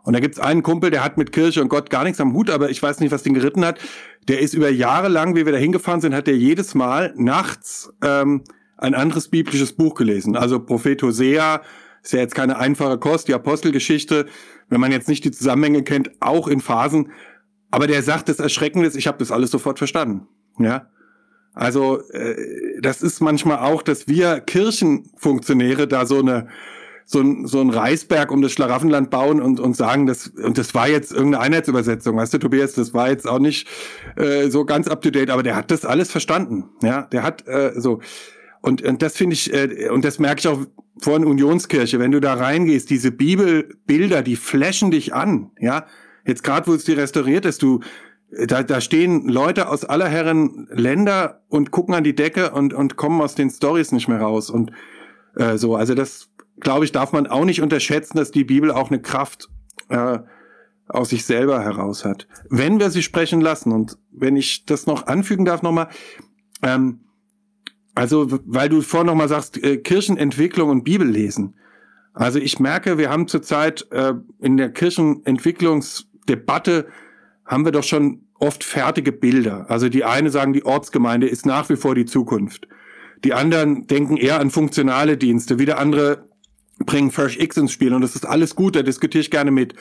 Und da gibt's einen Kumpel, der hat mit Kirche und Gott gar nichts am Hut, aber ich weiß nicht, was den geritten hat. Der ist über Jahre lang, wie wir da hingefahren sind, hat der jedes Mal nachts ähm, ein anderes biblisches Buch gelesen. Also Prophet Hosea ist ja jetzt keine einfache Kost, die Apostelgeschichte, wenn man jetzt nicht die Zusammenhänge kennt, auch in Phasen. Aber der sagt das Erschreckendes, ich habe das alles sofort verstanden. Ja, also äh, das ist manchmal auch, dass wir Kirchenfunktionäre da so eine so ein, so ein Reisberg um das Schlaraffenland bauen und, und sagen, das, und das war jetzt irgendeine Einheitsübersetzung, weißt du, Tobias, das war jetzt auch nicht äh, so ganz up to date, aber der hat das alles verstanden. Ja, der hat äh, so. Und, und das finde ich, äh, und das merke ich auch von Unionskirche, wenn du da reingehst, diese Bibelbilder, die flashen dich an, ja. Jetzt gerade, wo es die restauriert ist, du, da, da stehen Leute aus aller Herren Länder und gucken an die Decke und, und kommen aus den Stories nicht mehr raus. Und äh, so, also das glaube ich, darf man auch nicht unterschätzen, dass die Bibel auch eine Kraft äh, aus sich selber heraus hat. Wenn wir sie sprechen lassen, und wenn ich das noch anfügen darf nochmal, ähm, also weil du vorhin nochmal sagst, äh, Kirchenentwicklung und Bibel lesen. Also ich merke, wir haben zurzeit äh, in der Kirchenentwicklungsdebatte haben wir doch schon oft fertige Bilder. Also die eine sagen, die Ortsgemeinde ist nach wie vor die Zukunft. Die anderen denken eher an funktionale Dienste. Wieder andere bringen Fresh X ins Spiel und das ist alles gut, da diskutiere ich gerne mit.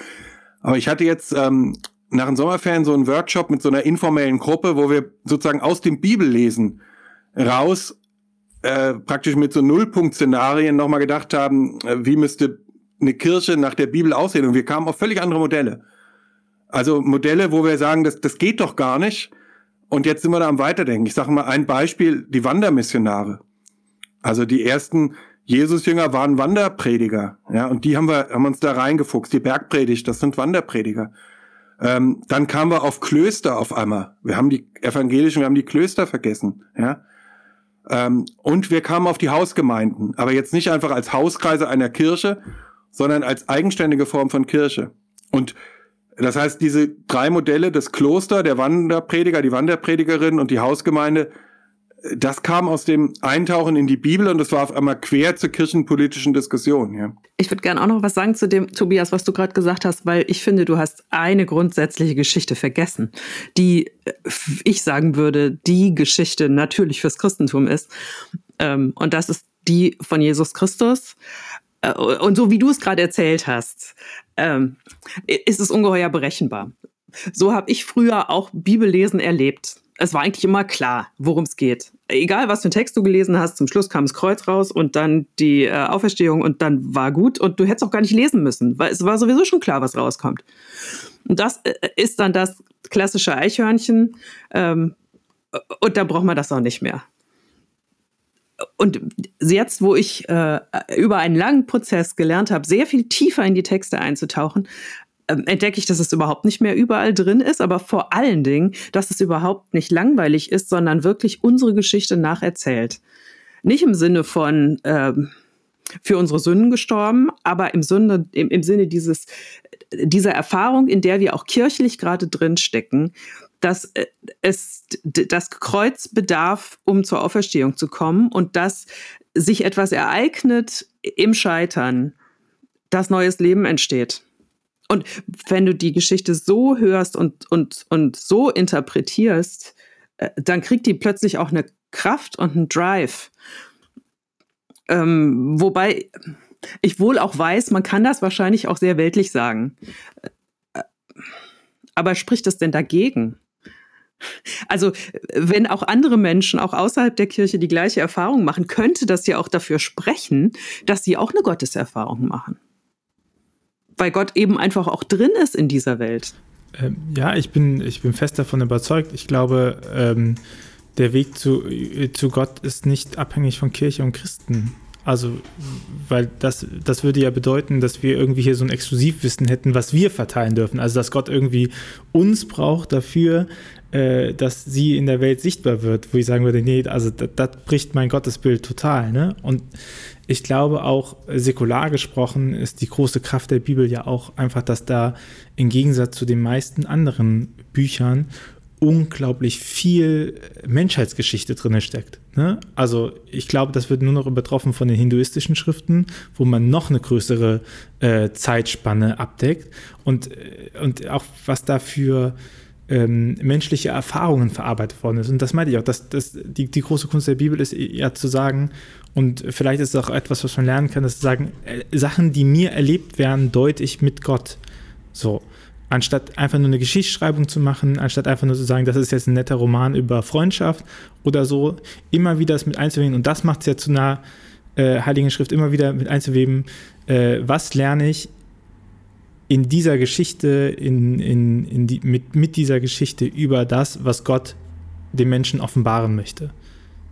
Aber ich hatte jetzt ähm, nach den Sommerferien so einen Workshop mit so einer informellen Gruppe, wo wir sozusagen aus dem Bibellesen raus äh, praktisch mit so Nullpunkt-Szenarien nochmal gedacht haben, äh, wie müsste eine Kirche nach der Bibel aussehen. Und wir kamen auf völlig andere Modelle. Also Modelle, wo wir sagen, das, das geht doch gar nicht. Und jetzt sind wir da am Weiterdenken. Ich sage mal ein Beispiel, die Wandermissionare. Also die ersten Jesus-Jünger waren Wanderprediger, ja, und die haben wir, haben uns da reingefuchst. Die Bergpredigt, das sind Wanderprediger. Ähm, dann kamen wir auf Klöster auf einmal. Wir haben die evangelischen, wir haben die Klöster vergessen, ja. Ähm, und wir kamen auf die Hausgemeinden, aber jetzt nicht einfach als Hauskreise einer Kirche, sondern als eigenständige Form von Kirche. Und das heißt, diese drei Modelle, das Kloster, der Wanderprediger, die Wanderpredigerin und die Hausgemeinde, das kam aus dem Eintauchen in die Bibel und das war auf einmal quer zur kirchenpolitischen Diskussion. Ja. Ich würde gerne auch noch was sagen zu dem, Tobias, was du gerade gesagt hast, weil ich finde, du hast eine grundsätzliche Geschichte vergessen, die äh, ich sagen würde, die Geschichte natürlich fürs Christentum ist. Ähm, und das ist die von Jesus Christus. Äh, und so wie du es gerade erzählt hast, ähm, ist es ungeheuer berechenbar. So habe ich früher auch Bibellesen erlebt es war eigentlich immer klar, worum es geht. Egal, was für einen Text du gelesen hast, zum Schluss kam das Kreuz raus und dann die äh, Auferstehung und dann war gut und du hättest auch gar nicht lesen müssen, weil es war sowieso schon klar, was rauskommt. Und das äh, ist dann das klassische Eichhörnchen ähm, und da braucht man das auch nicht mehr. Und jetzt, wo ich äh, über einen langen Prozess gelernt habe, sehr viel tiefer in die Texte einzutauchen, entdecke ich, dass es überhaupt nicht mehr überall drin ist, aber vor allen Dingen, dass es überhaupt nicht langweilig ist, sondern wirklich unsere Geschichte nacherzählt. Nicht im Sinne von ähm, für unsere Sünden gestorben, aber im Sinne, im, im Sinne dieses, dieser Erfahrung, in der wir auch kirchlich gerade drin stecken, dass äh, es das Kreuz bedarf, um zur Auferstehung zu kommen und dass sich etwas ereignet im Scheitern, dass neues Leben entsteht. Und wenn du die Geschichte so hörst und, und, und so interpretierst, äh, dann kriegt die plötzlich auch eine Kraft und einen Drive. Ähm, wobei ich wohl auch weiß, man kann das wahrscheinlich auch sehr weltlich sagen. Äh, Aber spricht es denn dagegen? Also, wenn auch andere Menschen, auch außerhalb der Kirche, die gleiche Erfahrung machen, könnte das ja auch dafür sprechen, dass sie auch eine Gotteserfahrung machen. Weil Gott eben einfach auch drin ist in dieser Welt. Ähm, ja, ich bin, ich bin fest davon überzeugt. Ich glaube, ähm, der Weg zu, zu Gott ist nicht abhängig von Kirche und Christen. Also, weil das, das würde ja bedeuten, dass wir irgendwie hier so ein Exklusivwissen hätten, was wir verteilen dürfen. Also, dass Gott irgendwie uns braucht dafür, äh, dass sie in der Welt sichtbar wird, wo ich sagen würde, nee, also das, das bricht mein Gottesbild total. Ne? Und ich glaube auch, säkular gesprochen, ist die große Kraft der Bibel ja auch einfach, dass da im Gegensatz zu den meisten anderen Büchern unglaublich viel Menschheitsgeschichte drin steckt. Ne? Also ich glaube, das wird nur noch übertroffen von den hinduistischen Schriften, wo man noch eine größere äh, Zeitspanne abdeckt und, äh, und auch was da für ähm, menschliche Erfahrungen verarbeitet worden ist. Und das meinte ich auch, dass, dass die, die große Kunst der Bibel ist ja zu sagen, und vielleicht ist es auch etwas, was man lernen kann, dass zu sagen, äh, Sachen, die mir erlebt werden, deute ich mit Gott. So anstatt einfach nur eine Geschichtsschreibung zu machen, anstatt einfach nur zu sagen, das ist jetzt ein netter Roman über Freundschaft oder so, immer wieder das mit einzuweben. Und das macht es ja zu einer äh, Heiligen Schrift immer wieder mit einzuweben, äh, was lerne ich in dieser Geschichte, in, in, in die, mit, mit dieser Geschichte über das, was Gott dem Menschen offenbaren möchte.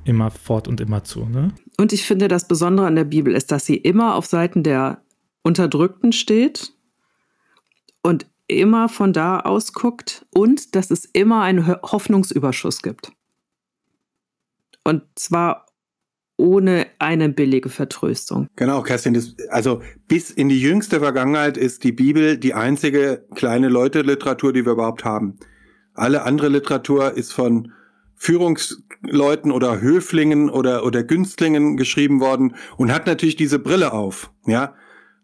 Immer fort und immer zu. Ne? Und ich finde, das Besondere an der Bibel ist, dass sie immer auf Seiten der Unterdrückten steht und immer von da aus guckt und dass es immer einen Hoffnungsüberschuss gibt. Und zwar ohne eine billige Vertröstung. Genau, Kerstin, das, also bis in die jüngste Vergangenheit ist die Bibel die einzige kleine Leute-Literatur, die wir überhaupt haben. Alle andere Literatur ist von Führungsleuten oder Höflingen oder, oder Günstlingen geschrieben worden und hat natürlich diese Brille auf, ja.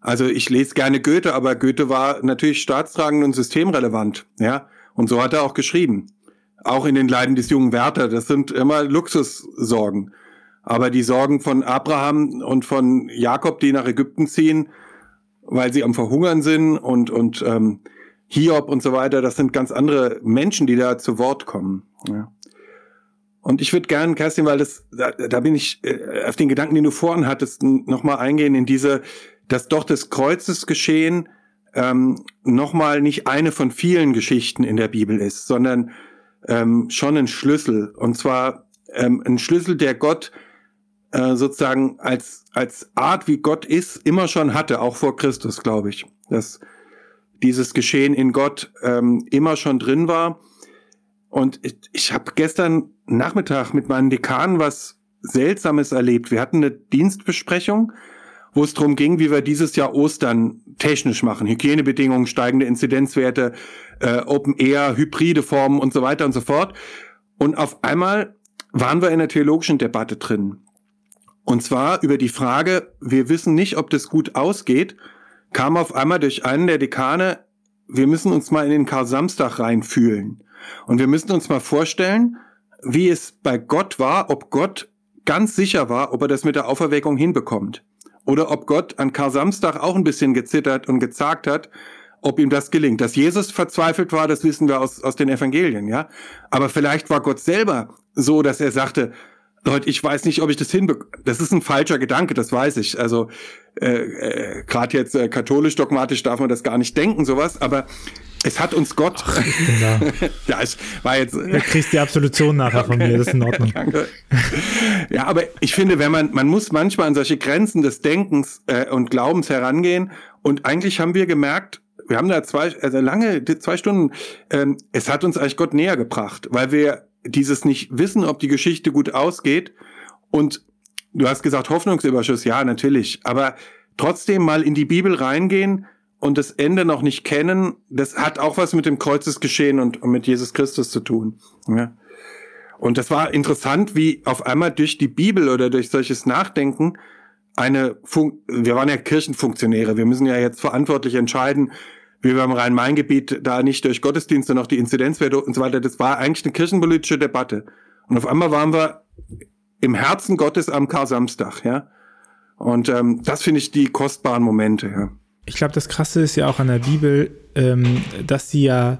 Also ich lese gerne Goethe, aber Goethe war natürlich staatstragend und systemrelevant, ja. Und so hat er auch geschrieben. Auch in den Leiden des jungen Werther. Das sind immer Luxussorgen. Aber die Sorgen von Abraham und von Jakob, die nach Ägypten ziehen, weil sie am Verhungern sind und, und ähm, Hiob und so weiter, das sind ganz andere Menschen, die da zu Wort kommen. Ja. Und ich würde gerne, Kerstin, weil das, da, da bin ich äh, auf den Gedanken, den du vorhin hattest, nochmal eingehen in diese dass doch das Kreuzesgeschehen ähm, nochmal nicht eine von vielen Geschichten in der Bibel ist, sondern ähm, schon ein Schlüssel. Und zwar ähm, ein Schlüssel, der Gott äh, sozusagen als, als Art, wie Gott ist, immer schon hatte, auch vor Christus, glaube ich. Dass dieses Geschehen in Gott ähm, immer schon drin war. Und ich, ich habe gestern Nachmittag mit meinen Dekanen was Seltsames erlebt. Wir hatten eine Dienstbesprechung wo es darum ging, wie wir dieses Jahr Ostern technisch machen. Hygienebedingungen, steigende Inzidenzwerte, äh, Open Air, hybride Formen und so weiter und so fort. Und auf einmal waren wir in einer theologischen Debatte drin. Und zwar über die Frage, wir wissen nicht, ob das gut ausgeht, kam auf einmal durch einen der Dekane, wir müssen uns mal in den Kar-Samstag reinfühlen. Und wir müssen uns mal vorstellen, wie es bei Gott war, ob Gott ganz sicher war, ob er das mit der Auferweckung hinbekommt oder ob Gott an Kar-Samstag auch ein bisschen gezittert und gezagt hat, ob ihm das gelingt. Dass Jesus verzweifelt war, das wissen wir aus, aus den Evangelien, ja. Aber vielleicht war Gott selber so, dass er sagte, Leute, ich weiß nicht, ob ich das hinbekomme. Das ist ein falscher Gedanke, das weiß ich. Also äh, äh, gerade jetzt äh, katholisch dogmatisch darf man das gar nicht denken, sowas. Aber es hat uns Gott. Ach, ja, ich war jetzt. Du kriegst die Absolution nachher von mir, das ist in Ordnung. ja, aber ich finde, wenn man, man muss manchmal an solche Grenzen des Denkens äh, und Glaubens herangehen. Und eigentlich haben wir gemerkt, wir haben da zwei, also lange, zwei Stunden, ähm, es hat uns eigentlich Gott näher gebracht, weil wir dieses nicht wissen, ob die Geschichte gut ausgeht. Und du hast gesagt, Hoffnungsüberschuss, ja, natürlich. Aber trotzdem mal in die Bibel reingehen, und das Ende noch nicht kennen, das hat auch was mit dem Kreuzesgeschehen und mit Jesus Christus zu tun. Ja. Und das war interessant, wie auf einmal durch die Bibel oder durch solches Nachdenken eine Fun wir waren ja Kirchenfunktionäre, wir müssen ja jetzt verantwortlich entscheiden, wie wir im Rhein-Main-Gebiet da nicht durch Gottesdienste noch die Inzidenzwerte und so weiter. Das war eigentlich eine kirchenpolitische Debatte. Und auf einmal waren wir im Herzen Gottes am Kar-Samstag, ja. Und ähm, das finde ich die kostbaren Momente, ja ich glaube, das Krasse ist ja auch an der Bibel, ähm, dass sie ja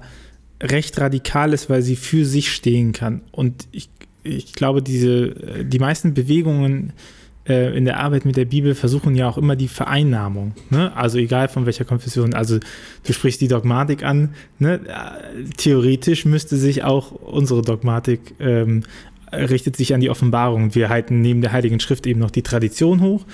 recht radikal ist, weil sie für sich stehen kann. Und ich, ich glaube, diese, die meisten Bewegungen äh, in der Arbeit mit der Bibel versuchen ja auch immer die Vereinnahmung. Ne? Also egal von welcher Konfession. Also du sprichst die Dogmatik an. Ne? Theoretisch müsste sich auch unsere Dogmatik ähm, richtet sich an die Offenbarung. Wir halten neben der Heiligen Schrift eben noch die Tradition hoch,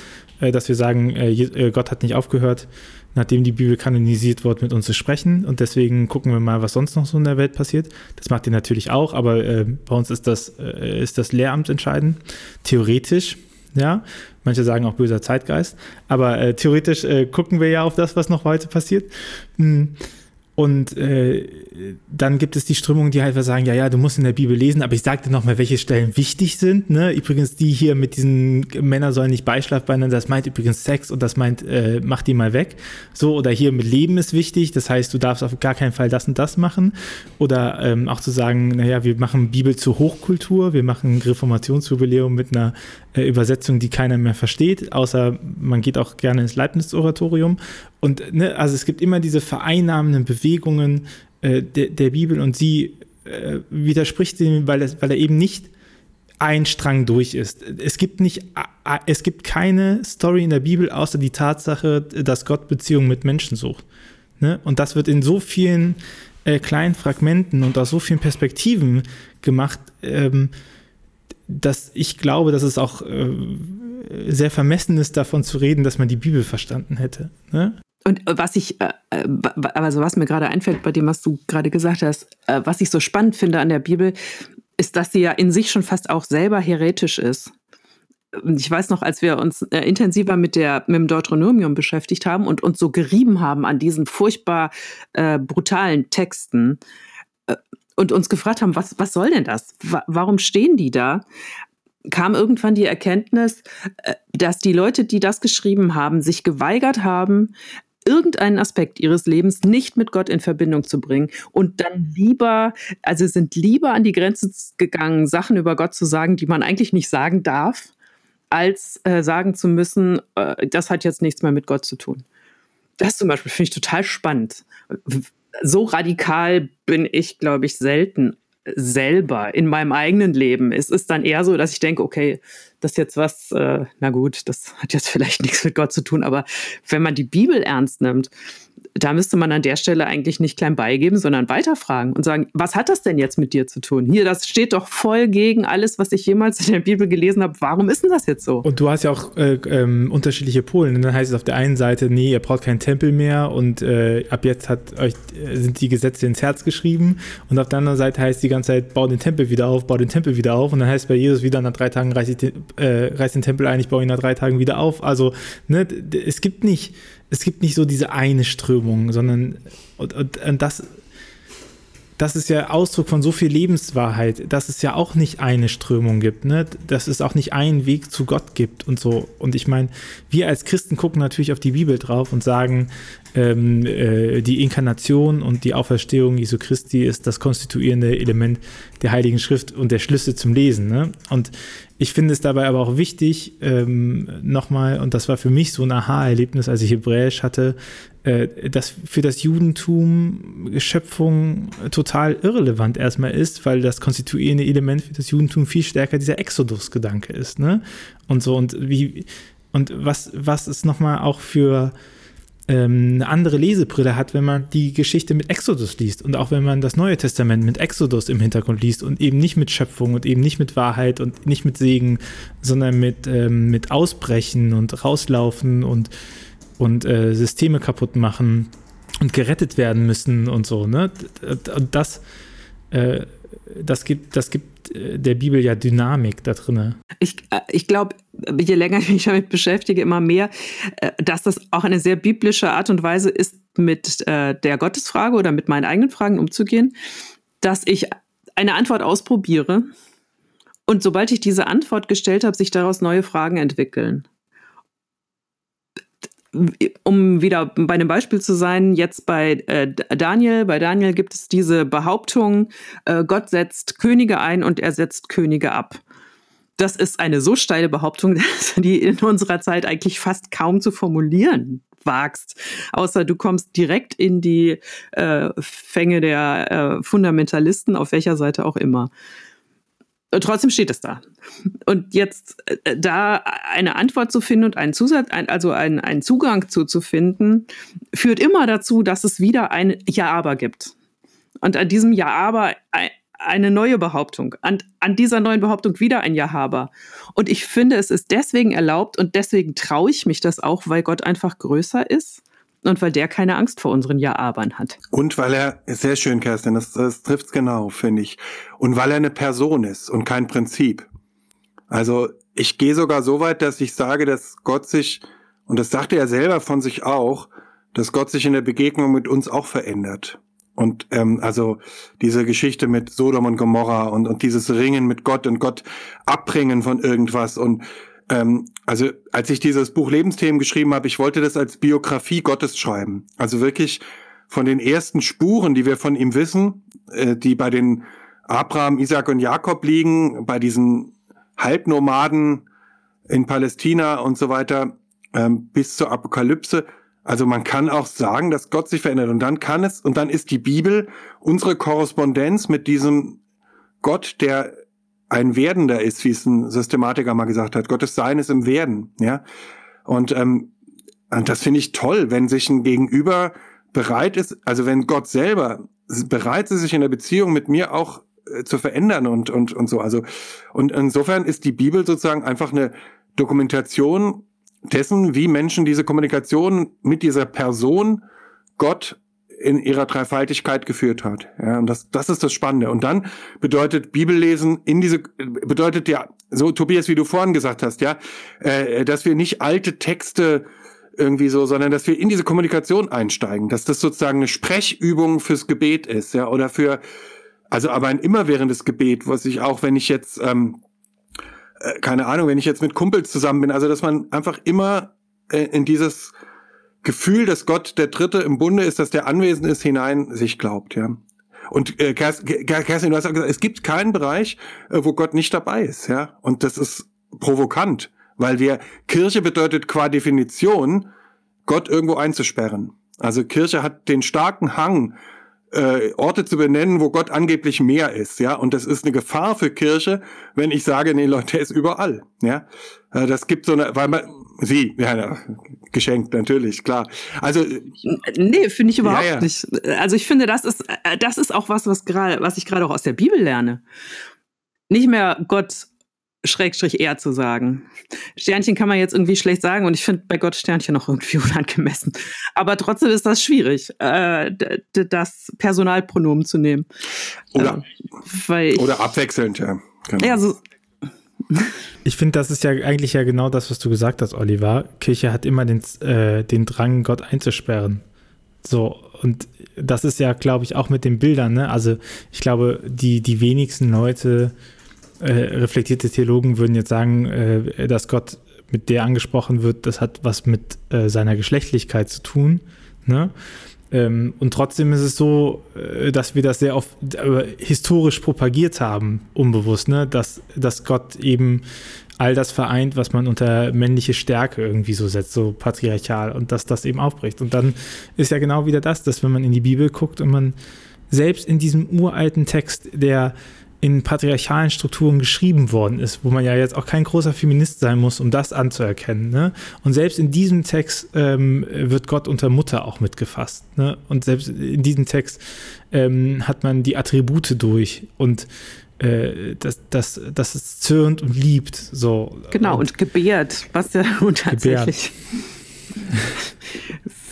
äh, dass wir sagen, äh, äh, Gott hat nicht aufgehört, nachdem die Bibel kanonisiert wurde, mit uns zu sprechen. Und deswegen gucken wir mal, was sonst noch so in der Welt passiert. Das macht ihr natürlich auch, aber äh, bei uns ist das, äh, ist das Lehramt entscheidend. Theoretisch, ja. Manche sagen auch böser Zeitgeist. Aber äh, theoretisch gucken wir ja auf das, was noch heute passiert. Hm. Und äh, dann gibt es die Strömungen, die halt sagen, ja, ja, du musst in der Bibel lesen, aber ich sage dir nochmal, welche Stellen wichtig sind. Ne? Übrigens, die hier mit diesen Männer sollen nicht beischlafbeinen, das meint übrigens Sex und das meint, äh, mach die mal weg. So, oder hier mit Leben ist wichtig, das heißt, du darfst auf gar keinen Fall das und das machen. Oder ähm, auch zu sagen, naja, wir machen Bibel zur Hochkultur, wir machen Reformationsjubiläum mit einer äh, Übersetzung, die keiner mehr versteht, außer man geht auch gerne ins Leibniz-Oratorium. Und ne, also es gibt immer diese vereinnahmenden Bewegungen äh, der, der, Bibel und sie äh, widerspricht dem, weil, es, weil er eben nicht ein Strang durch ist. Es gibt nicht, es gibt keine Story in der Bibel außer die Tatsache, dass Gott Beziehungen mit Menschen sucht. Ne? Und das wird in so vielen äh, kleinen Fragmenten und aus so vielen Perspektiven gemacht, ähm, dass ich glaube, dass es auch äh, sehr vermessen ist, davon zu reden, dass man die Bibel verstanden hätte. Ne? Und äh, was ich, äh, äh also was mir gerade einfällt bei dem, was du gerade gesagt hast, äh, was ich so spannend finde an der Bibel, ist, dass sie ja in sich schon fast auch selber heretisch ist. Ich weiß noch, als wir uns äh, intensiver mit, der, mit dem Deuteronomium beschäftigt haben und uns so gerieben haben an diesen furchtbar äh, brutalen Texten und uns gefragt haben, was, was soll denn das? warum stehen die da? kam irgendwann die Erkenntnis, dass die Leute, die das geschrieben haben, sich geweigert haben, irgendeinen Aspekt ihres Lebens nicht mit Gott in Verbindung zu bringen und dann lieber, also sind lieber an die Grenze gegangen, Sachen über Gott zu sagen, die man eigentlich nicht sagen darf, als äh, sagen zu müssen, äh, das hat jetzt nichts mehr mit Gott zu tun. Das zum Beispiel finde ich total spannend. So radikal bin ich, glaube ich, selten selber in meinem eigenen Leben. Es ist dann eher so, dass ich denke, okay, das ist jetzt was, äh, na gut, das hat jetzt vielleicht nichts mit Gott zu tun, aber wenn man die Bibel ernst nimmt, da müsste man an der Stelle eigentlich nicht klein beigeben, sondern weiterfragen und sagen, was hat das denn jetzt mit dir zu tun? Hier, das steht doch voll gegen alles, was ich jemals in der Bibel gelesen habe. Warum ist denn das jetzt so? Und du hast ja auch äh, ähm, unterschiedliche Polen. Und dann heißt es auf der einen Seite, nee, ihr braucht keinen Tempel mehr und äh, ab jetzt hat euch, äh, sind die Gesetze ins Herz geschrieben. Und auf der anderen Seite heißt die ganze Zeit, bau den Tempel wieder auf, bau den Tempel wieder auf. Und dann heißt bei Jesus wieder, nach drei Tagen reiß, ich den, äh, reiß den Tempel ein, ich baue ihn nach drei Tagen wieder auf. Also, ne, es gibt nicht es gibt nicht so diese eine Strömung, sondern und, und, und das, das ist ja Ausdruck von so viel Lebenswahrheit, dass es ja auch nicht eine Strömung gibt, ne? dass es auch nicht einen Weg zu Gott gibt und so. Und ich meine, wir als Christen gucken natürlich auf die Bibel drauf und sagen, ähm, äh, die Inkarnation und die Auferstehung Jesu Christi ist das konstituierende Element der Heiligen Schrift und der Schlüssel zum Lesen. Ne? Und ich finde es dabei aber auch wichtig, ähm, nochmal, und das war für mich so ein Aha-Erlebnis, als ich Hebräisch hatte, äh, dass für das Judentum Schöpfung total irrelevant erstmal ist, weil das konstituierende Element für das Judentum viel stärker dieser Exodus-Gedanke ist. Ne? Und so, und wie, und was, was ist nochmal auch für ähm, eine andere Lesebrille hat, wenn man die Geschichte mit Exodus liest und auch wenn man das Neue Testament mit Exodus im Hintergrund liest und eben nicht mit Schöpfung und eben nicht mit Wahrheit und nicht mit Segen, sondern mit, ähm, mit Ausbrechen und Rauslaufen und, und äh, Systeme kaputt machen und gerettet werden müssen und so. Ne? Und das, äh, das gibt, das gibt der Bibel ja Dynamik da drin. Ich, äh, ich glaube, je länger ich mich damit beschäftige, immer mehr, äh, dass das auch eine sehr biblische Art und Weise ist, mit äh, der Gottesfrage oder mit meinen eigenen Fragen umzugehen, dass ich eine Antwort ausprobiere und sobald ich diese Antwort gestellt habe, sich daraus neue Fragen entwickeln um wieder bei einem Beispiel zu sein, jetzt bei äh, Daniel, bei Daniel gibt es diese Behauptung, äh, Gott setzt Könige ein und er setzt Könige ab. Das ist eine so steile Behauptung, die in unserer Zeit eigentlich fast kaum zu formulieren wagst, außer du kommst direkt in die äh, Fänge der äh, Fundamentalisten, auf welcher Seite auch immer. Trotzdem steht es da. Und jetzt äh, da eine Antwort zu finden und einen Zusatz, also einen, einen Zugang zu, zu finden, führt immer dazu, dass es wieder ein Ja-Aber gibt. Und an diesem Ja-Aber eine neue Behauptung, an, an dieser neuen Behauptung wieder ein Ja-Aber. Und ich finde, es ist deswegen erlaubt und deswegen traue ich mich das auch, weil Gott einfach größer ist und weil der keine Angst vor unseren Ja-Abern hat. Und weil er, sehr schön, Kerstin, das, das trifft genau, finde ich. Und weil er eine Person ist und kein Prinzip. Also ich gehe sogar so weit, dass ich sage, dass Gott sich, und das sagte er selber von sich auch, dass Gott sich in der Begegnung mit uns auch verändert. Und ähm, also diese Geschichte mit Sodom und Gomorra und, und dieses Ringen mit Gott und Gott abbringen von irgendwas und also als ich dieses Buch Lebensthemen geschrieben habe, ich wollte das als Biografie Gottes schreiben. Also wirklich von den ersten Spuren, die wir von ihm wissen, äh, die bei den Abraham, Isaac und Jakob liegen, bei diesen Halbnomaden in Palästina und so weiter, ähm, bis zur Apokalypse. Also man kann auch sagen, dass Gott sich verändert. Und dann kann es, und dann ist die Bibel unsere Korrespondenz mit diesem Gott, der ein Werdender ist, wie es ein Systematiker mal gesagt hat. Gottes Sein ist im Werden, ja. Und, ähm, und das finde ich toll, wenn sich ein Gegenüber bereit ist, also wenn Gott selber bereit ist, sich in der Beziehung mit mir auch äh, zu verändern und, und, und so. Also, und insofern ist die Bibel sozusagen einfach eine Dokumentation dessen, wie Menschen diese Kommunikation mit dieser Person Gott in ihrer Dreifaltigkeit geführt hat. Ja, und das, das ist das Spannende. Und dann bedeutet Bibellesen in diese, bedeutet ja, so Tobias, wie du vorhin gesagt hast, ja, äh, dass wir nicht alte Texte irgendwie so, sondern dass wir in diese Kommunikation einsteigen, dass das sozusagen eine Sprechübung fürs Gebet ist, ja, oder für, also aber ein immerwährendes Gebet, was ich auch, wenn ich jetzt, ähm, äh, keine Ahnung, wenn ich jetzt mit Kumpels zusammen bin, also dass man einfach immer äh, in dieses Gefühl, dass Gott der Dritte im Bunde ist, dass der anwesend ist, hinein sich glaubt, ja. Und äh, Kerstin, du hast auch gesagt, es gibt keinen Bereich, äh, wo Gott nicht dabei ist, ja. Und das ist provokant, weil wir Kirche bedeutet qua Definition, Gott irgendwo einzusperren. Also Kirche hat den starken Hang, äh, Orte zu benennen, wo Gott angeblich mehr ist, ja. Und das ist eine Gefahr für Kirche, wenn ich sage, nee, Leute, er ist überall, ja. Äh, das gibt so eine, weil man, sie, ja, geschenkt, natürlich, klar. Also. Nee, finde ich überhaupt ja, ja. nicht. Also ich finde, das ist, äh, das ist auch was, was gerade, was ich gerade auch aus der Bibel lerne. Nicht mehr Gott Schrägstrich er zu sagen. Sternchen kann man jetzt irgendwie schlecht sagen und ich finde bei Gott Sternchen noch irgendwie unangemessen. Aber trotzdem ist das schwierig, äh, das Personalpronomen zu nehmen. Oder, äh, ich, oder abwechselnd, ja. Genau. Ja, so, ich finde, das ist ja eigentlich ja genau das, was du gesagt hast, Oliver. Kirche hat immer den, äh, den Drang, Gott einzusperren. So, und das ist ja, glaube ich, auch mit den Bildern, ne? Also, ich glaube, die, die wenigsten Leute äh, reflektierte Theologen würden jetzt sagen, äh, dass Gott mit der angesprochen wird, das hat was mit äh, seiner Geschlechtlichkeit zu tun. Ne? Ähm, und trotzdem ist es so, äh, dass wir das sehr oft äh, historisch propagiert haben, unbewusst, ne? dass, dass Gott eben all das vereint, was man unter männliche Stärke irgendwie so setzt, so patriarchal, und dass das eben aufbricht. Und dann ist ja genau wieder das, dass wenn man in die Bibel guckt und man selbst in diesem uralten Text, der in patriarchalen Strukturen geschrieben worden ist, wo man ja jetzt auch kein großer Feminist sein muss, um das anzuerkennen. Ne? Und selbst in diesem Text ähm, wird Gott unter Mutter auch mitgefasst. Ne? Und selbst in diesem Text ähm, hat man die Attribute durch und äh, dass, dass, dass es zürnt und liebt. So. Genau, und, und gebärt, was ja nun tatsächlich.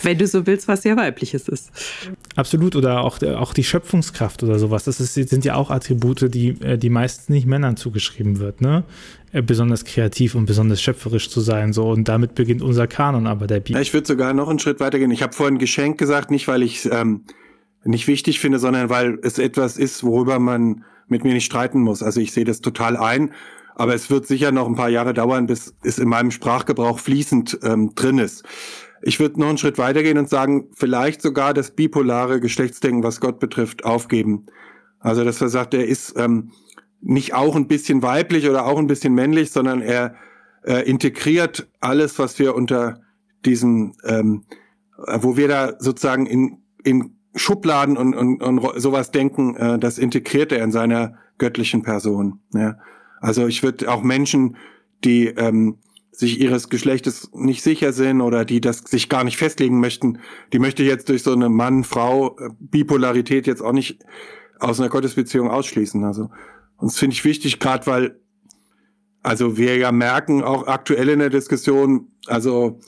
wenn du so willst, was sehr weibliches ist. Absolut, oder auch, auch die Schöpfungskraft oder sowas. Das ist, sind ja auch Attribute, die, äh, die meistens nicht Männern zugeschrieben wird, ne? Äh, besonders kreativ und besonders schöpferisch zu sein. So. Und damit beginnt unser Kanon aber der Bibel. Ich würde sogar noch einen Schritt weitergehen. Ich habe vorhin Geschenk gesagt, nicht weil ich es ähm, nicht wichtig finde, sondern weil es etwas ist, worüber man mit mir nicht streiten muss. Also ich sehe das total ein. Aber es wird sicher noch ein paar Jahre dauern, bis es in meinem Sprachgebrauch fließend ähm, drin ist. Ich würde noch einen Schritt weitergehen und sagen, vielleicht sogar das bipolare Geschlechtsdenken, was Gott betrifft, aufgeben. Also, dass er sagt, er ist ähm, nicht auch ein bisschen weiblich oder auch ein bisschen männlich, sondern er äh, integriert alles, was wir unter diesem ähm, äh, wo wir da sozusagen in, in Schubladen und, und, und sowas denken, äh, das integriert er in seiner göttlichen Person. Ja. Also ich würde auch Menschen, die ähm, sich ihres Geschlechtes nicht sicher sind oder die das sich gar nicht festlegen möchten, die möchte jetzt durch so eine Mann-Frau-Bipolarität jetzt auch nicht aus einer Gottesbeziehung ausschließen. Also und das finde ich wichtig, gerade weil also wir ja merken auch aktuell in der Diskussion, also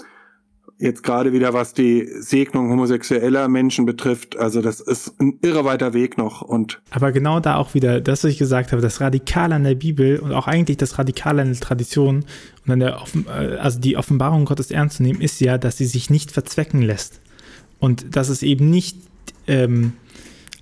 jetzt gerade wieder was die Segnung homosexueller Menschen betrifft, also das ist ein irre weiter Weg noch und aber genau da auch wieder, das was ich gesagt habe, das Radikale an der Bibel und auch eigentlich das Radikale an der Tradition und an der äh, also die Offenbarung Gottes ernst zu nehmen, ist ja, dass sie sich nicht verzwecken lässt und dass es eben nicht ähm,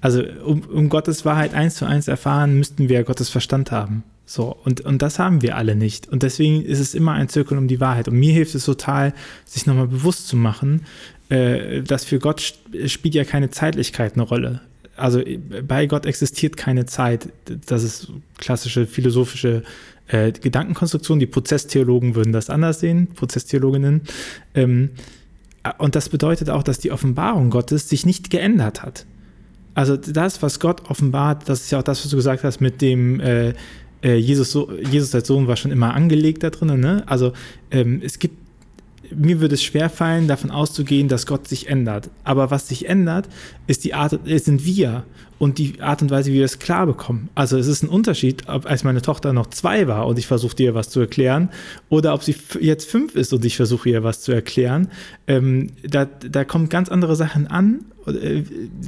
also um, um Gottes Wahrheit eins zu eins erfahren, müssten wir Gottes Verstand haben. So, und, und das haben wir alle nicht. Und deswegen ist es immer ein Zirkel um die Wahrheit. Und mir hilft es total, sich nochmal bewusst zu machen, äh, dass für Gott spielt ja keine Zeitlichkeit eine Rolle. Also bei Gott existiert keine Zeit. Das ist klassische philosophische äh, Gedankenkonstruktion. Die Prozesstheologen würden das anders sehen, Prozesstheologinnen. Ähm, und das bedeutet auch, dass die Offenbarung Gottes sich nicht geändert hat. Also das, was Gott offenbart, das ist ja auch das, was du gesagt hast mit dem äh, äh, Jesus, so, Jesus als Sohn war schon immer angelegt da drin. Ne? Also ähm, es gibt, mir würde es schwerfallen, davon auszugehen, dass Gott sich ändert. Aber was sich ändert, ist die Art, sind wir und die Art und Weise, wie wir es klar bekommen. Also es ist ein Unterschied, ob als meine Tochter noch zwei war und ich versuche ihr was zu erklären oder ob sie jetzt fünf ist und ich versuche ihr was zu erklären. Ähm, da, da kommen ganz andere Sachen an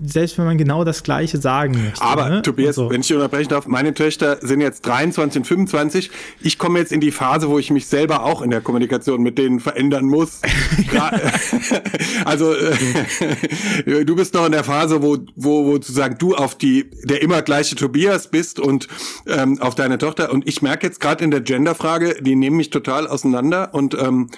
selbst wenn man genau das Gleiche sagen möchte. Aber ne? Tobias, so. wenn ich unterbrechen darf, meine Töchter sind jetzt 23 und 25. Ich komme jetzt in die Phase, wo ich mich selber auch in der Kommunikation mit denen verändern muss. also äh, du bist noch in der Phase, wo, wo, wo sozusagen du auf die der immer gleiche Tobias bist und ähm, auf deine Tochter. Und ich merke jetzt gerade in der Genderfrage, die nehmen mich total auseinander und ähm,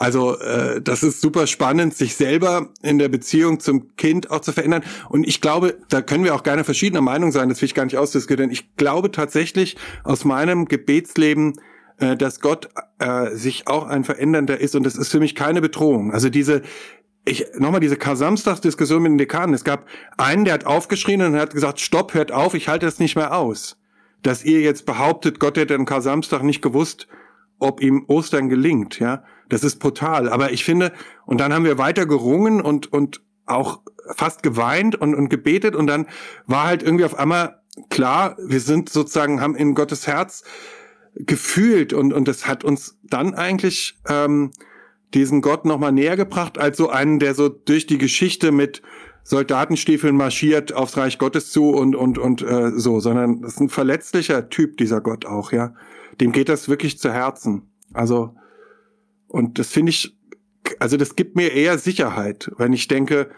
also äh, das ist super spannend, sich selber in der Beziehung zum Kind auch zu verändern. Und ich glaube, da können wir auch gerne verschiedener Meinung sein, das will ich gar nicht ausdiskutieren. Ich glaube tatsächlich aus meinem Gebetsleben, äh, dass Gott äh, sich auch ein Verändernder ist und das ist für mich keine Bedrohung. Also diese ich nochmal diese Kar-Samstags-Diskussion mit den Dekanen. Es gab einen, der hat aufgeschrien und hat gesagt, stopp, hört auf, ich halte das nicht mehr aus. Dass ihr jetzt behauptet, Gott hätte am Kar-Samstag nicht gewusst, ob ihm Ostern gelingt, ja. Das ist brutal. Aber ich finde, und dann haben wir weiter gerungen und, und auch fast geweint und, und gebetet und dann war halt irgendwie auf einmal klar, wir sind sozusagen, haben in Gottes Herz gefühlt und, und das hat uns dann eigentlich ähm, diesen Gott nochmal näher gebracht, als so einen, der so durch die Geschichte mit Soldatenstiefeln marschiert aufs Reich Gottes zu und, und, und äh, so, sondern das ist ein verletzlicher Typ, dieser Gott auch, ja. Dem geht das wirklich zu Herzen. Also und das finde ich, also das gibt mir eher Sicherheit, wenn ich denke,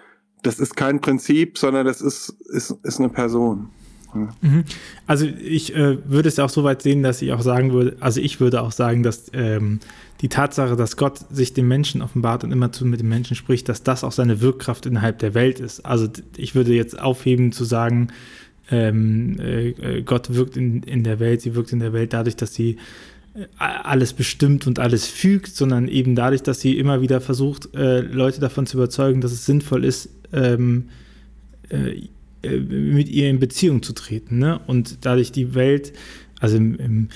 das ist kein Prinzip, sondern das ist, ist, ist eine Person. Mhm. Also ich äh, würde es auch so weit sehen, dass ich auch sagen würde, also ich würde auch sagen, dass ähm, die Tatsache, dass Gott sich dem Menschen offenbart und immer zu mit dem Menschen spricht, dass das auch seine Wirkkraft innerhalb der Welt ist. Also ich würde jetzt aufheben zu sagen, ähm, äh, Gott wirkt in, in der Welt, sie wirkt in der Welt dadurch, dass sie alles bestimmt und alles fügt, sondern eben dadurch, dass sie immer wieder versucht, äh, Leute davon zu überzeugen, dass es sinnvoll ist, ähm, äh, äh, mit ihr in Beziehung zu treten. Ne? Und dadurch die Welt, also im, im,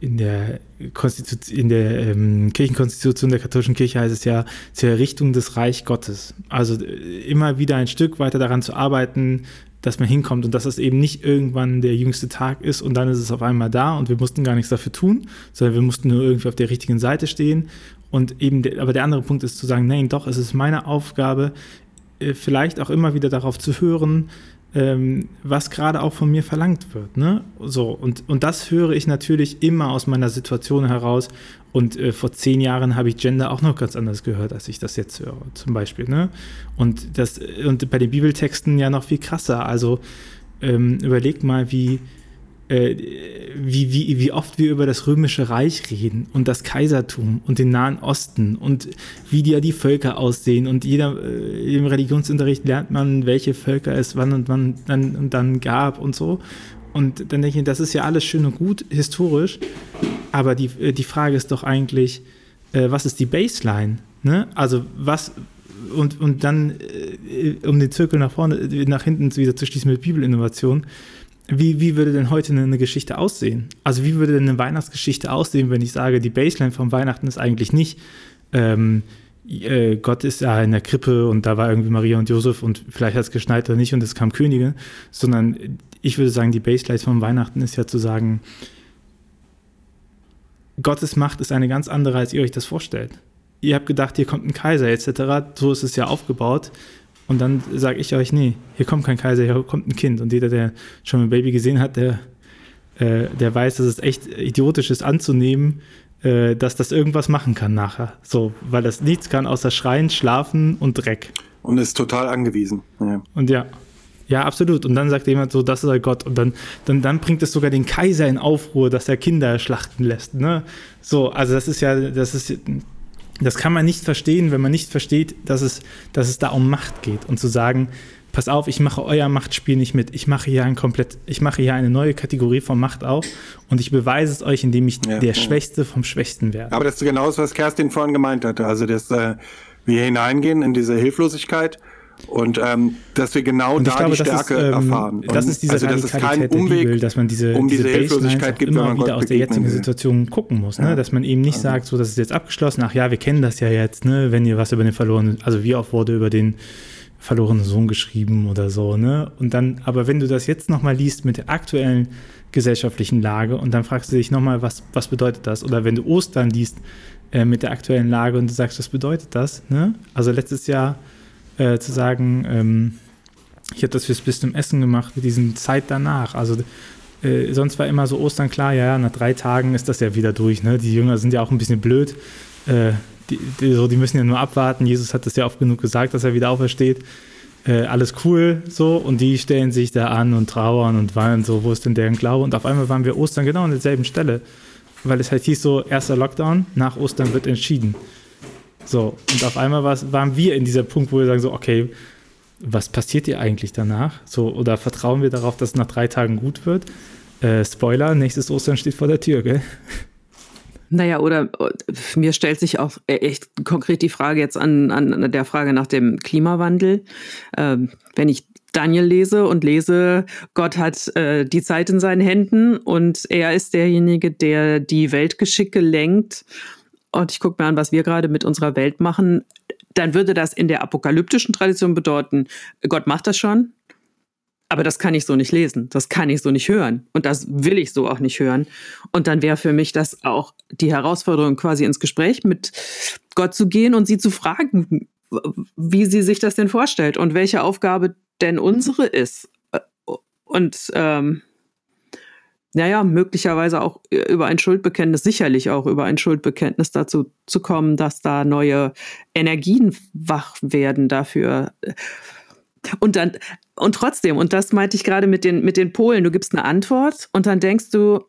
in der, Konstitu in der ähm, Kirchenkonstitution der katholischen Kirche heißt es ja zur Errichtung des Reich Gottes. Also äh, immer wieder ein Stück weiter daran zu arbeiten, dass man hinkommt und dass es eben nicht irgendwann der jüngste Tag ist und dann ist es auf einmal da und wir mussten gar nichts dafür tun, sondern wir mussten nur irgendwie auf der richtigen Seite stehen. Und eben, aber der andere Punkt ist zu sagen, nein, doch, es ist meine Aufgabe, äh, vielleicht auch immer wieder darauf zu hören, ähm, was gerade auch von mir verlangt wird. Ne? So, und, und das höre ich natürlich immer aus meiner Situation heraus. Und äh, vor zehn Jahren habe ich Gender auch noch ganz anders gehört, als ich das jetzt höre, zum Beispiel. Ne? Und, das, und bei den Bibeltexten ja noch viel krasser. Also ähm, überlegt mal, wie, äh, wie, wie, wie oft wir über das Römische Reich reden und das Kaisertum und den Nahen Osten und wie die, ja die Völker aussehen. Und jeder, äh, im Religionsunterricht lernt man, welche Völker es wann und wann dann, und dann gab und so. Und dann denke ich, das ist ja alles schön und gut, historisch. Aber die, äh, die Frage ist doch eigentlich, äh, was ist die Baseline? Ne? Also was, und, und dann, äh, um den Zirkel nach vorne, nach hinten wieder zu schließen mit Bibelinnovation, wie, wie würde denn heute eine Geschichte aussehen? Also wie würde denn eine Weihnachtsgeschichte aussehen, wenn ich sage, die Baseline von Weihnachten ist eigentlich nicht, ähm, äh, Gott ist ja in der Krippe und da war irgendwie Maria und Josef und vielleicht hat es geschneit oder nicht und es kam Könige, sondern ich würde sagen, die Baseline von Weihnachten ist ja zu sagen, Gottes Macht ist eine ganz andere, als ihr euch das vorstellt. Ihr habt gedacht, hier kommt ein Kaiser etc., so ist es ja aufgebaut. Und dann sage ich euch, nee, hier kommt kein Kaiser, hier kommt ein Kind. Und jeder, der schon ein Baby gesehen hat, der, äh, der weiß, dass es echt idiotisch ist anzunehmen, äh, dass das irgendwas machen kann nachher. So, weil das nichts kann außer Schreien, Schlafen und Dreck. Und ist total angewiesen. Ja. Und ja. Ja, absolut. Und dann sagt jemand so, das ist halt Gott. Und dann, dann, dann bringt es sogar den Kaiser in Aufruhr, dass er Kinder schlachten lässt. Ne? So, also das ist ja, das ist das kann man nicht verstehen, wenn man nicht versteht, dass es, dass es da um Macht geht und zu sagen, pass auf, ich mache euer Machtspiel nicht mit. Ich mache hier ein komplett, ich mache hier eine neue Kategorie von Macht auf und ich beweise es euch, indem ich ja, der ja. Schwächste vom Schwächsten werde. Aber das ist genau das, was Kerstin vorhin gemeint hatte. Also, dass äh, wir hineingehen in diese Hilflosigkeit und ähm, dass wir genau da glaube, die Stärke ist, ähm, erfahren. Und das ist diese also, dass es keinen Umweg, Bibel, dass man diese, um diese, diese Hilflosigkeit gibt, immer wieder aus der jetzigen Situation gucken muss. Ne? Ja. Dass man eben nicht also. sagt, so, das ist jetzt abgeschlossen, ach ja, wir kennen das ja jetzt, ne? wenn ihr was über den verlorenen, also wie oft wurde über den verlorenen Sohn geschrieben oder so, ne? Und dann, aber wenn du das jetzt nochmal liest mit der aktuellen gesellschaftlichen Lage und dann fragst du dich nochmal, was, was bedeutet das? Oder wenn du Ostern liest äh, mit der aktuellen Lage und du sagst, was bedeutet das? Ne? Also letztes Jahr äh, zu sagen, ähm, ich habe das fürs bis zum Essen gemacht mit diesen Zeit danach. Also äh, sonst war immer so Ostern klar, ja, ja, nach drei Tagen ist das ja wieder durch. Ne? Die Jünger sind ja auch ein bisschen blöd. Äh, die, die, so, die müssen ja nur abwarten. Jesus hat das ja oft genug gesagt, dass er wieder aufersteht. Äh, alles cool so und die stellen sich da an und trauern und weinen so, wo ist denn deren Glaube? Und auf einmal waren wir Ostern genau an derselben Stelle, weil es halt hieß so, erster Lockdown, nach Ostern wird entschieden. So, und auf einmal waren wir in dieser Punkt, wo wir sagen so, okay, was passiert hier eigentlich danach? So, oder vertrauen wir darauf, dass es nach drei Tagen gut wird? Äh, Spoiler, nächstes Ostern steht vor der Tür, gell? Naja, oder äh, mir stellt sich auch e-, echt konkret die Frage jetzt an, an der Frage nach dem Klimawandel. Ähm, wenn ich Daniel lese und lese, Gott hat äh, die Zeit in seinen Händen und er ist derjenige, der die Weltgeschicke lenkt und ich gucke mir an, was wir gerade mit unserer Welt machen, dann würde das in der apokalyptischen Tradition bedeuten, Gott macht das schon, aber das kann ich so nicht lesen, das kann ich so nicht hören und das will ich so auch nicht hören. Und dann wäre für mich das auch die Herausforderung, quasi ins Gespräch mit Gott zu gehen und sie zu fragen, wie sie sich das denn vorstellt und welche Aufgabe denn unsere ist. Und ähm, naja, möglicherweise auch über ein Schuldbekenntnis, sicherlich auch über ein Schuldbekenntnis dazu zu kommen, dass da neue Energien wach werden dafür. Und dann, und trotzdem, und das meinte ich gerade mit den, mit den Polen, du gibst eine Antwort und dann denkst du,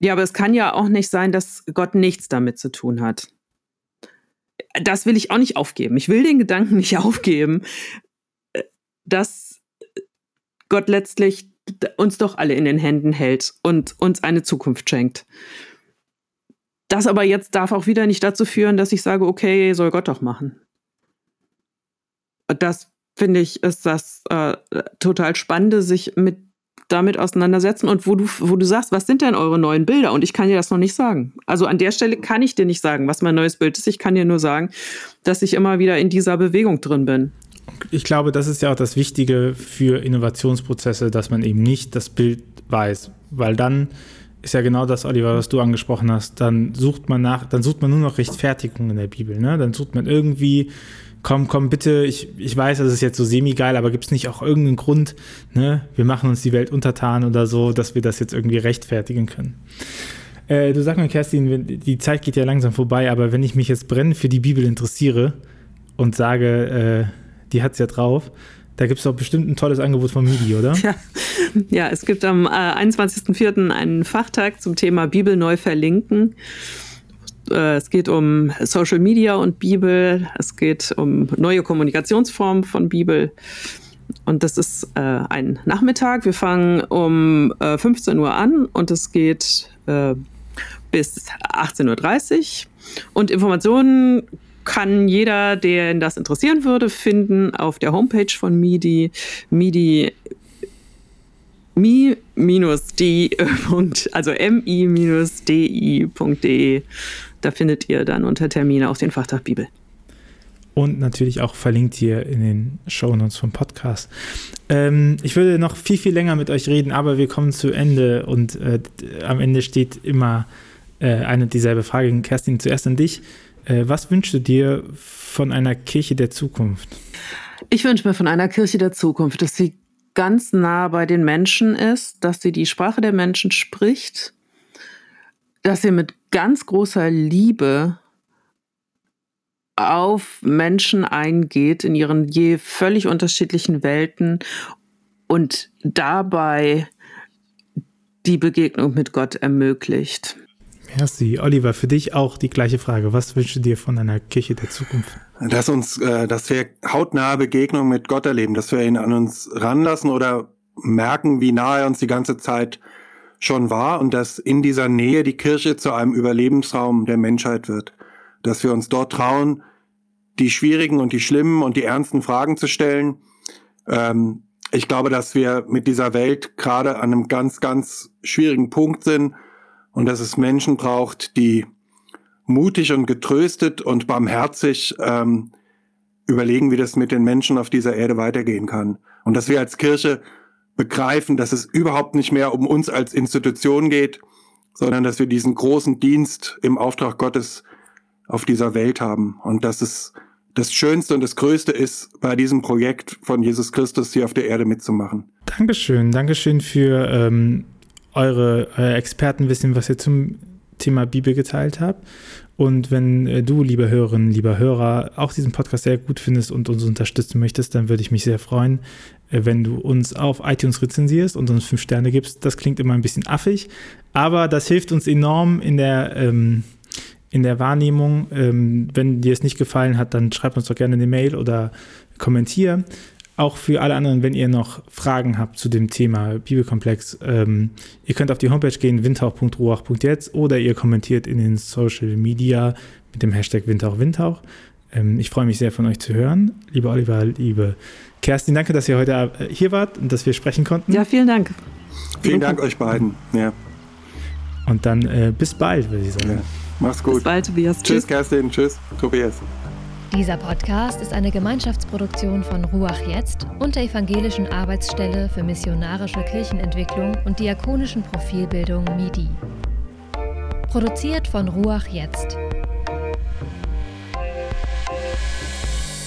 ja, aber es kann ja auch nicht sein, dass Gott nichts damit zu tun hat. Das will ich auch nicht aufgeben. Ich will den Gedanken nicht aufgeben, dass Gott letztlich uns doch alle in den Händen hält und uns eine Zukunft schenkt. Das aber jetzt darf auch wieder nicht dazu führen, dass ich sage, okay, soll Gott doch machen. Das finde ich, ist das äh, total Spannende, sich mit damit auseinandersetzen und wo du, wo du sagst, was sind denn eure neuen Bilder? Und ich kann dir das noch nicht sagen. Also an der Stelle kann ich dir nicht sagen, was mein neues Bild ist. Ich kann dir nur sagen, dass ich immer wieder in dieser Bewegung drin bin ich glaube, das ist ja auch das Wichtige für Innovationsprozesse, dass man eben nicht das Bild weiß, weil dann ist ja genau das, Oliver, was du angesprochen hast. Dann sucht man nach, dann sucht man nur noch Rechtfertigung in der Bibel. Ne? Dann sucht man irgendwie, komm, komm, bitte, ich, ich weiß, das ist jetzt so semi-geil, aber gibt es nicht auch irgendeinen Grund, ne? wir machen uns die Welt untertan oder so, dass wir das jetzt irgendwie rechtfertigen können. Äh, du sag mir, Kerstin, die Zeit geht ja langsam vorbei, aber wenn ich mich jetzt brennend für die Bibel interessiere und sage, äh, die hat es ja drauf. Da gibt es doch bestimmt ein tolles Angebot von MIDI, oder? Ja, ja es gibt am äh, 21.04. einen Fachtag zum Thema Bibel neu verlinken. Äh, es geht um Social Media und Bibel. Es geht um neue Kommunikationsformen von Bibel. Und das ist äh, ein Nachmittag. Wir fangen um äh, 15 Uhr an und es geht äh, bis 18.30 Uhr. Und Informationen kann jeder, den das interessieren würde, finden auf der Homepage von MIDI, MIDI mi-di, also mi-di.de. Da findet ihr dann unter Termine auch den Fachtag Bibel. Und natürlich auch verlinkt hier in den Show Notes vom Podcast. Ähm, ich würde noch viel, viel länger mit euch reden, aber wir kommen zu Ende und äh, am Ende steht immer äh, eine dieselbe Frage. Kerstin, zuerst an dich. Äh, was wünschst du dir von einer Kirche der Zukunft? Ich wünsche mir von einer Kirche der Zukunft, dass sie ganz nah bei den Menschen ist, dass sie die Sprache der Menschen spricht, dass sie mit ganz großer Liebe auf Menschen eingeht in ihren je völlig unterschiedlichen Welten und dabei die Begegnung mit Gott ermöglicht. Merci. Oliver, für dich auch die gleiche Frage. Was wünschst du dir von einer Kirche der Zukunft? Dass uns, äh, dass wir hautnahe Begegnungen mit Gott erleben, dass wir ihn an uns ranlassen oder merken, wie nahe er uns die ganze Zeit schon war und dass in dieser Nähe die Kirche zu einem Überlebensraum der Menschheit wird. Dass wir uns dort trauen, die schwierigen und die schlimmen und die ernsten Fragen zu stellen. Ähm, ich glaube, dass wir mit dieser Welt gerade an einem ganz, ganz schwierigen Punkt sind und dass es Menschen braucht, die mutig und getröstet und barmherzig ähm, überlegen, wie das mit den Menschen auf dieser Erde weitergehen kann. Und dass wir als Kirche begreifen, dass es überhaupt nicht mehr um uns als Institution geht, sondern dass wir diesen großen Dienst im Auftrag Gottes auf dieser Welt haben und dass es das Schönste und das Größte ist, bei diesem Projekt von Jesus Christus hier auf der Erde mitzumachen. Dankeschön, Dankeschön für ähm, eure, eure Expertenwissen, was ihr zum Thema Bibel geteilt habt. Und wenn äh, du, liebe Hörerinnen, lieber Hörer, auch diesen Podcast sehr gut findest und uns unterstützen möchtest, dann würde ich mich sehr freuen, äh, wenn du uns auf iTunes rezensierst und uns fünf Sterne gibst. Das klingt immer ein bisschen affig, aber das hilft uns enorm in der, ähm, in der Wahrnehmung. Ähm, wenn dir es nicht gefallen hat, dann schreib uns doch gerne eine Mail oder kommentier auch für alle anderen, wenn ihr noch Fragen habt zu dem Thema Bibelkomplex, ähm, ihr könnt auf die Homepage gehen, windhauch.ruach.jetzt oder ihr kommentiert in den Social Media mit dem Hashtag Windhauch Ähm, ich freue mich sehr von euch zu hören. Lieber Oliver, liebe Kerstin, danke, dass ihr heute äh, hier wart und dass wir sprechen konnten. Ja, vielen Dank. Vielen Dank euch beiden. Ja. Und dann äh, bis bald, würde ich sagen. Ja. Mach's gut. Bis bald, Tobias. Tschüss, Kerstin. Tschüss, Tobias. Dieser Podcast ist eine Gemeinschaftsproduktion von Ruach Jetzt und der Evangelischen Arbeitsstelle für missionarische Kirchenentwicklung und diakonischen Profilbildung MIDI. Produziert von Ruach Jetzt.